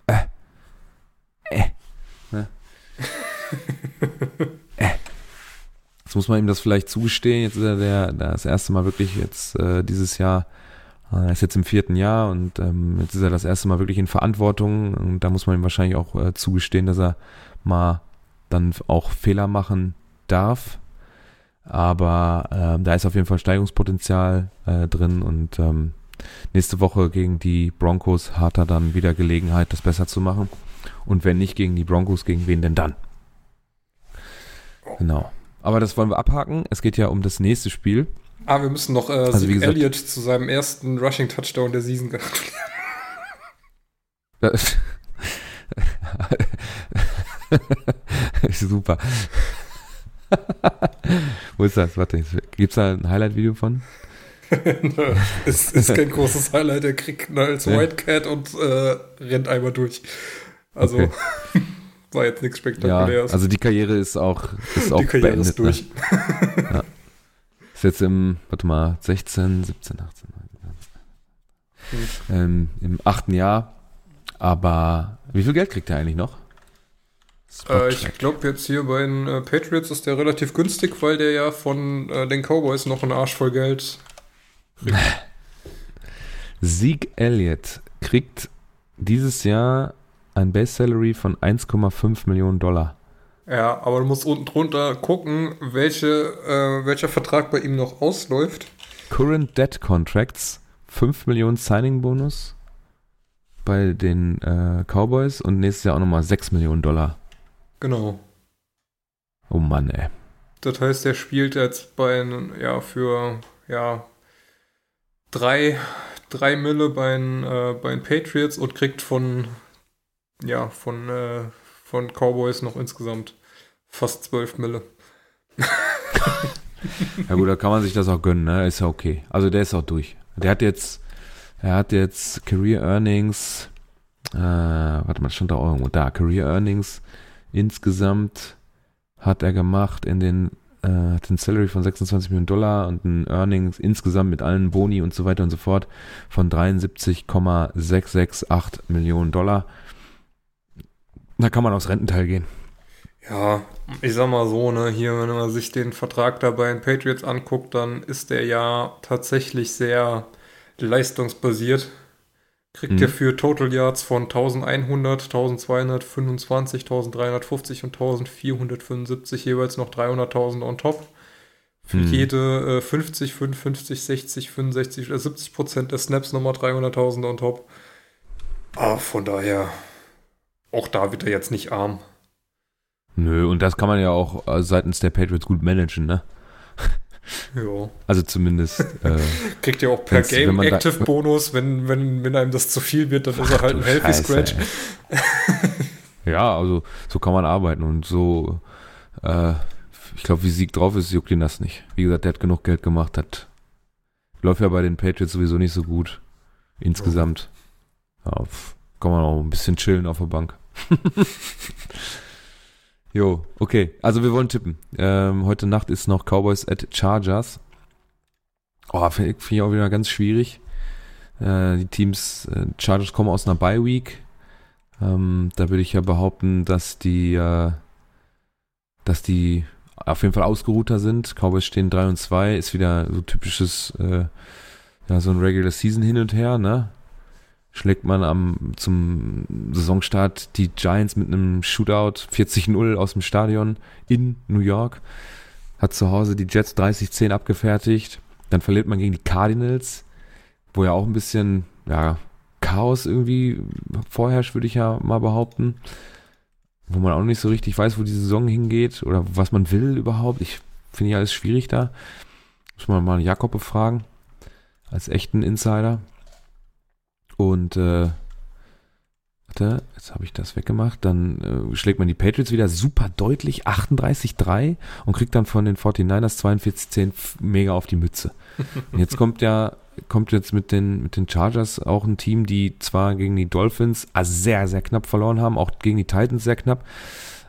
äh, äh, ne? Jetzt muss man ihm das vielleicht zugestehen. Jetzt ist er der, das erste Mal wirklich jetzt äh, dieses Jahr, äh, er ist jetzt im vierten Jahr und ähm, jetzt ist er das erste Mal wirklich in Verantwortung und da muss man ihm wahrscheinlich auch äh, zugestehen, dass er mal dann auch Fehler machen darf. Aber ähm, da ist auf jeden Fall Steigungspotenzial äh, drin und ähm, nächste Woche gegen die Broncos hat er dann wieder Gelegenheit, das besser zu machen. Und wenn nicht gegen die Broncos, gegen wen denn dann? Genau. Aber das wollen wir abhaken. Es geht ja um das nächste Spiel. Ah, wir müssen noch äh, Also, gesagt- Elliott zu seinem ersten Rushing Touchdown der Season gratulieren. Super. Wo ist das? Warte, gibt es da ein Highlight-Video von? es ist kein großes Highlight. Er kriegt als Ja. Whitecat und äh, rennt einmal durch. Also Okay. War jetzt nichts Ja, Spektakuläres. also die Karriere ist auch, ist auch die Karriere beendet. ist durch. Ne? Ist jetzt im, warte mal, 16, 17, 18, 19, ähm, im achten Jahr. Aber wie viel Geld kriegt er eigentlich noch? Äh, ich glaube jetzt hier bei den äh, Patriots ist der relativ günstig, weil der ja von äh, den Cowboys noch einen Arsch voll Geld kriegt. Zeke Elliott kriegt dieses Jahr ein Base Salary von 1,5 Millionen Dollar. Ja, aber du musst unten drunter gucken, welche, äh, welcher Vertrag bei ihm noch ausläuft. Current Debt Contracts, 5 Millionen Signing Bonus bei den äh, Cowboys und nächstes Jahr auch nochmal 6 Millionen Dollar. Genau. Oh Mann, ey. Das heißt, er spielt jetzt bei, ja, für, ja, drei, drei Mille bei den, äh, bei den Patriots und kriegt von, ja, von, äh, von Cowboys noch insgesamt fast 12 Mille. ja gut, da kann man sich das auch gönnen, ne? Ist ja okay. Also der ist auch durch. Der hat jetzt, er hat jetzt Career Earnings, äh, warte mal, stand da irgendwo da, Career Earnings insgesamt hat er gemacht in den äh, hat einen Salary von 26 Millionen Dollar und ein Earnings insgesamt mit allen Boni und so weiter und so fort von 73,668 Millionen Dollar. Da kann man aufs Rententeil gehen. Ja, ich sag mal so, ne, hier, wenn man sich den Vertrag da bei den Patriots anguckt, dann ist der ja tatsächlich sehr leistungsbasiert. Kriegt mhm. er für Total Yards von 1100, 1225, 1350 und 1475 jeweils noch 300.000 on top. Für mhm. jede äh, 50, 55, 60, 65 oder 70 Prozent der Snaps nochmal 300.000 on top. Ah, von daher, auch da wird er jetzt nicht arm. Nö, und das kann man ja auch äh, seitens der Patriots gut managen, ne? Ja. Also zumindest. Äh, Kriegt ihr auch per Game Active Bonus, wenn, wenn, wenn einem das zu viel wird, dann ist er halt ein Healthy Scratch. ja, also so kann man arbeiten und so, äh, ich glaube, wie Sieg drauf ist, juckt ihn das nicht. Wie gesagt, der hat genug Geld gemacht, hat, läuft ja bei den Patriots sowieso nicht so gut. Insgesamt. Ja, kann man auch ein bisschen chillen auf der Bank. Jo, okay. Also wir wollen tippen. Ähm, heute Nacht ist noch Cowboys at Chargers. Oh, finde find ich auch wieder ganz schwierig. Äh, die Teams, äh, Chargers kommen aus einer Bye Week. Ähm, da würde ich ja behaupten, dass die, äh, dass die auf jeden Fall ausgeruhter sind. Cowboys stehen 3 und 2, ist wieder so typisches, äh, ja, so ein Regular Season hin und her, ne? Schlägt man am, zum Saisonstart die Giants mit einem Shootout 40-0 aus dem Stadion in New York. Hat zu Hause die Jets 30-10 abgefertigt. Dann verliert man gegen die Cardinals, wo ja auch ein bisschen, ja, Chaos irgendwie vorherrscht, würde ich ja mal behaupten. Wo man auch nicht so richtig weiß, wo die Saison hingeht oder was man will überhaupt. Ich finde ja alles schwierig da. Muss man mal Jakob befragen. Als echten Insider. Und äh, warte, jetzt habe ich das weggemacht. Dann äh, schlägt man die Patriots wieder super deutlich 38-3 und kriegt dann von den 49ers 42-10 mega auf die Mütze. Und jetzt kommt ja kommt jetzt mit den, mit den Chargers auch ein Team, die zwar gegen die Dolphins also sehr, sehr knapp verloren haben, auch gegen die Titans sehr knapp,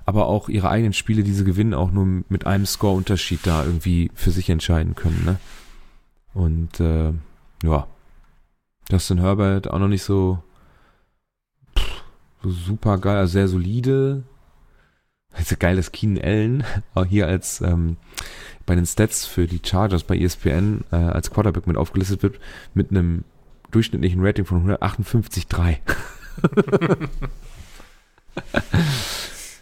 aber auch ihre eigenen Spiele, diese gewinnen, auch nur mit einem Score-Unterschied da irgendwie für sich entscheiden können. Ne? Und äh, ja, Justin Herbert auch noch nicht so, so super geil, also sehr solide. Also geiles Keenan Allen, auch hier als ähm, bei den Stats für die Chargers bei ESPN äh, als Quarterback mit aufgelistet wird, mit einem durchschnittlichen Rating von 158,3.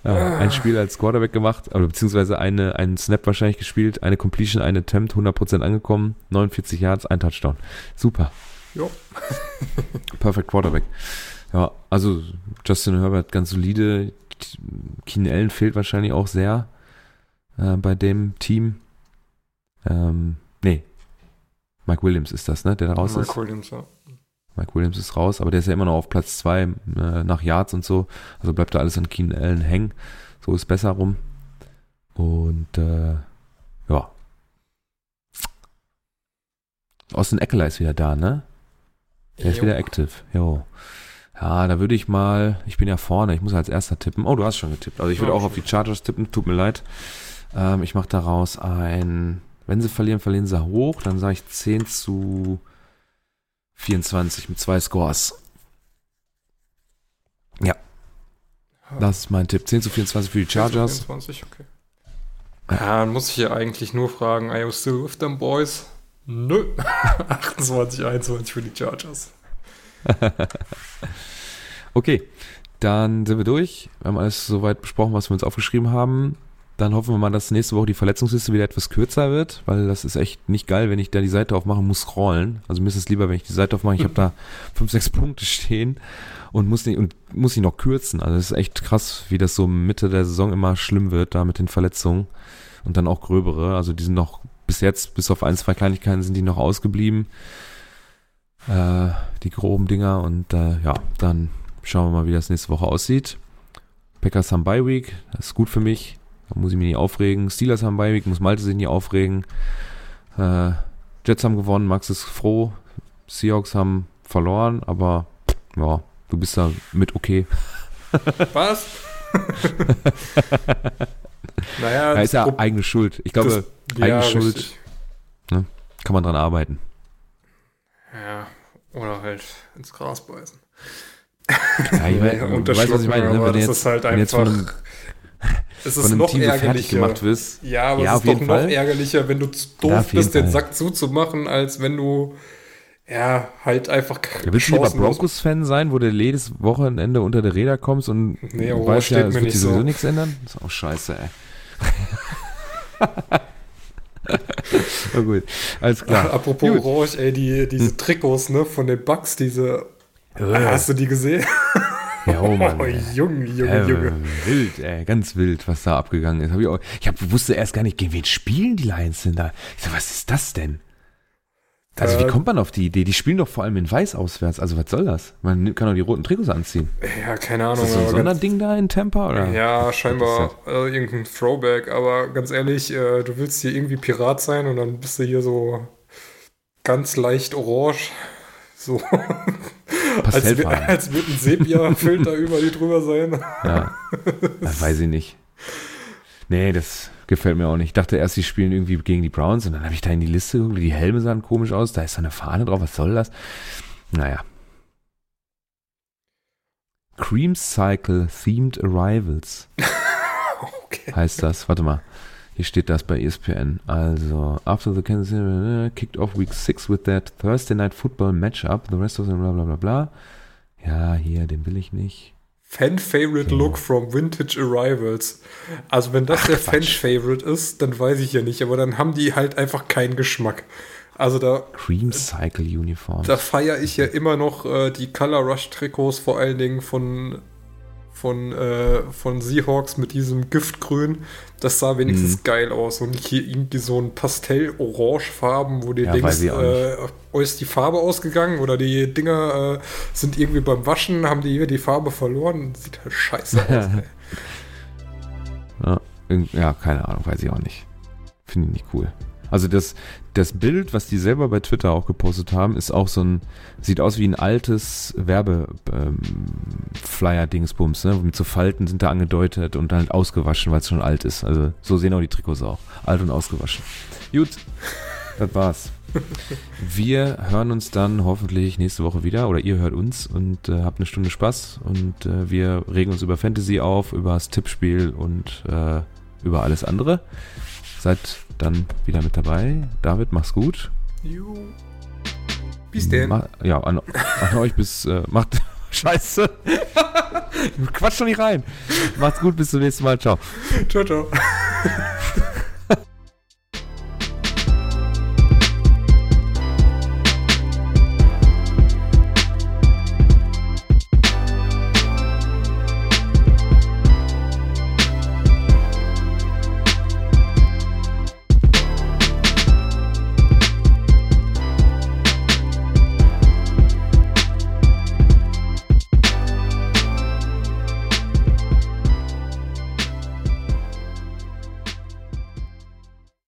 ja, ein Spiel als Quarterback gemacht, oder beziehungsweise eine, einen Snap wahrscheinlich gespielt, eine Completion, eine Attempt, 100% angekommen, 49 Yards, ein Touchdown. Super. Jo. Perfect Quarterback. Ja, also Justin Herbert ganz solide. Keenan Allen fehlt wahrscheinlich auch sehr äh, bei dem Team. Ähm, nee. Mike Williams ist das, ne? Der da raus Mike ist. Mike Williams, ja. Mike Williams ist raus, aber der ist ja immer noch auf Platz 2 äh, nach Yards und so. Also bleibt da alles an Keenan Allen hängen. So ist besser rum. Und äh, ja. Austin Eckler ist wieder da, ne? Der ist wieder active. Jo. Ja, da würde ich mal, ich bin ja vorne, ich muss als erster tippen. Oh, du hast schon getippt. Also ich würde auch auf die Chargers tippen, tut mir leid. Ähm, ich mache daraus ein, wenn sie verlieren, verlieren sie hoch. Dann sage ich 10 zu 24 mit zwei Scores. Ja. Das ist mein Tipp. 10 zu 24 für die Chargers. 24, okay. Ja, dann muss ich hier eigentlich nur fragen, are you still with them boys? Nö. 28, 21 für die Chargers. Okay, dann sind wir durch. Wir haben alles soweit besprochen, was wir uns aufgeschrieben haben. Dann hoffen wir mal, dass nächste Woche die Verletzungsliste wieder etwas kürzer wird, weil das ist echt nicht geil, wenn ich da die Seite aufmachen muss, scrollen. Also mir ist es lieber, wenn ich die Seite aufmache. Ich habe da fünf, sechs Punkte stehen und muss die, und muss die noch kürzen. Also es ist echt krass, wie das so Mitte der Saison immer schlimm wird, da mit den Verletzungen und dann auch gröbere. Also die sind noch bis jetzt, bis auf ein, zwei Kleinigkeiten sind die noch ausgeblieben. Äh, die groben Dinger und äh, ja, dann schauen wir mal, wie das nächste Woche aussieht. Packers haben Bye Week, das ist gut für mich. Da muss ich mich nicht aufregen. Steelers haben Bye Week, muss Malte sich nicht aufregen. Äh, Jets haben gewonnen, Max ist froh. Seahawks haben verloren, aber ja, du bist da mit okay. Was? naja, Ja, ist ja eigene Schuld. Ich glaube, ja, Schuld richtig. kann man dran arbeiten. Ja, oder halt ins Gras beißen. Ja, ich Ja, du weißt, was ich meine. ne? Wenn jetzt, ist halt wenn du jetzt von einfach. einem, es von ist einem noch Team fertig ärgerlicher. gemacht wirst, Ja, aber Ja, es ist doch noch Fall. ärgerlicher, wenn du doof bist, den Fall. Sack zuzumachen, als wenn du ja halt einfach Ja, willst du lieber Broncos-Fan sein, wo du jedes Wochenende unter die Räder kommst und Nee, oh, weißt ja, es wird sich sowieso so. nichts ändern? Das ist auch scheiße, ey. Na gut, alles klar. Apropos Gut. Orange, ey, die, diese Trikots, ne, von den Bucks, diese. Hast du die gesehen? Ja, oh Mann. oh. Junge, Junge, Äh, Junge. Wild, ey, ganz wild, was da abgegangen ist. Hab ich, auch, ich hab, wusste erst gar nicht, gegen wen spielen die Lions denn da? Ich so, was ist das denn? Also, wie Äh, kommt man auf die Idee? Die spielen doch vor allem in Weiß auswärts. Also, was soll das? Man kann doch die roten Trikots anziehen. Ja, keine Ist Ahnung. das so ein Sonderding da in Tampa? Oder? ja, scheinbar äh, irgendein Throwback, aber ganz ehrlich, äh, du willst hier irgendwie Pirat sein und dann bist du hier so ganz leicht orange. So. als, Pastellfarben. als würde ein Sepia-Filter über die drüber sein. Ja. Das weiß ich nicht. Nee, das gefällt mir auch nicht. Ich dachte erst, die spielen irgendwie gegen die Browns und dann habe ich da in die Liste geguckt, die Helme sahen komisch aus, da ist da eine Fahne drauf, was soll das? Naja. Cream Cycle Themed Arrivals Okay. heißt das. Warte mal. Hier steht das bei ESPN. Also, after the Kansas City uh, kicked off week 6 with that Thursday night football matchup, the rest of them bla bla bla bla. Ja, hier, den will ich nicht. Fan-Favorite Look from Vintage Arrivals. Also wenn das Ach, der. Fan-Favorite ist, dann weiß ich ja nicht, aber dann haben die halt einfach keinen Geschmack. Also da, Cream Cycle Uniform. da feiere ich ja immer noch äh, die Color Rush Trikots, vor allen Dingen von, von, äh, von Seahawks mit diesem Giftgrün. Das sah wenigstens Mhm. geil aus. Und nicht hier irgendwie so ein Pastell-Orange-Farben, wo du Ja, denkst, äh, ist die Farbe ausgegangen oder die Dinger äh, sind irgendwie beim Waschen, haben die hier die Farbe verloren. Sieht halt scheiße aus. Ja, ja, keine Ahnung, weiß ich auch nicht. Finde ich nicht cool. Also das, das Bild, was die selber bei Twitter auch gepostet haben, ist auch so ein, sieht aus wie ein altes Werbe-Flyer-Dingsbums, ne? Mit so Falten sind da angedeutet und dann ausgewaschen, weil es schon alt ist. Also so sehen auch die Trikots auch. Alt und ausgewaschen. Gut, das war's. Wir hören uns dann hoffentlich nächste Woche wieder oder ihr hört uns und äh, habt eine Stunde Spaß und äh, wir regen uns über Fantasy auf, über das Tippspiel und äh, über alles andere. Seid dann wieder mit dabei. David, mach's gut. Jo. Bis denn. Ma ja, an, an euch bis äh, macht Scheiße. Quatsch doch nicht rein. Macht's gut, bis zum nächsten Mal. Ciao. Ciao, ciao.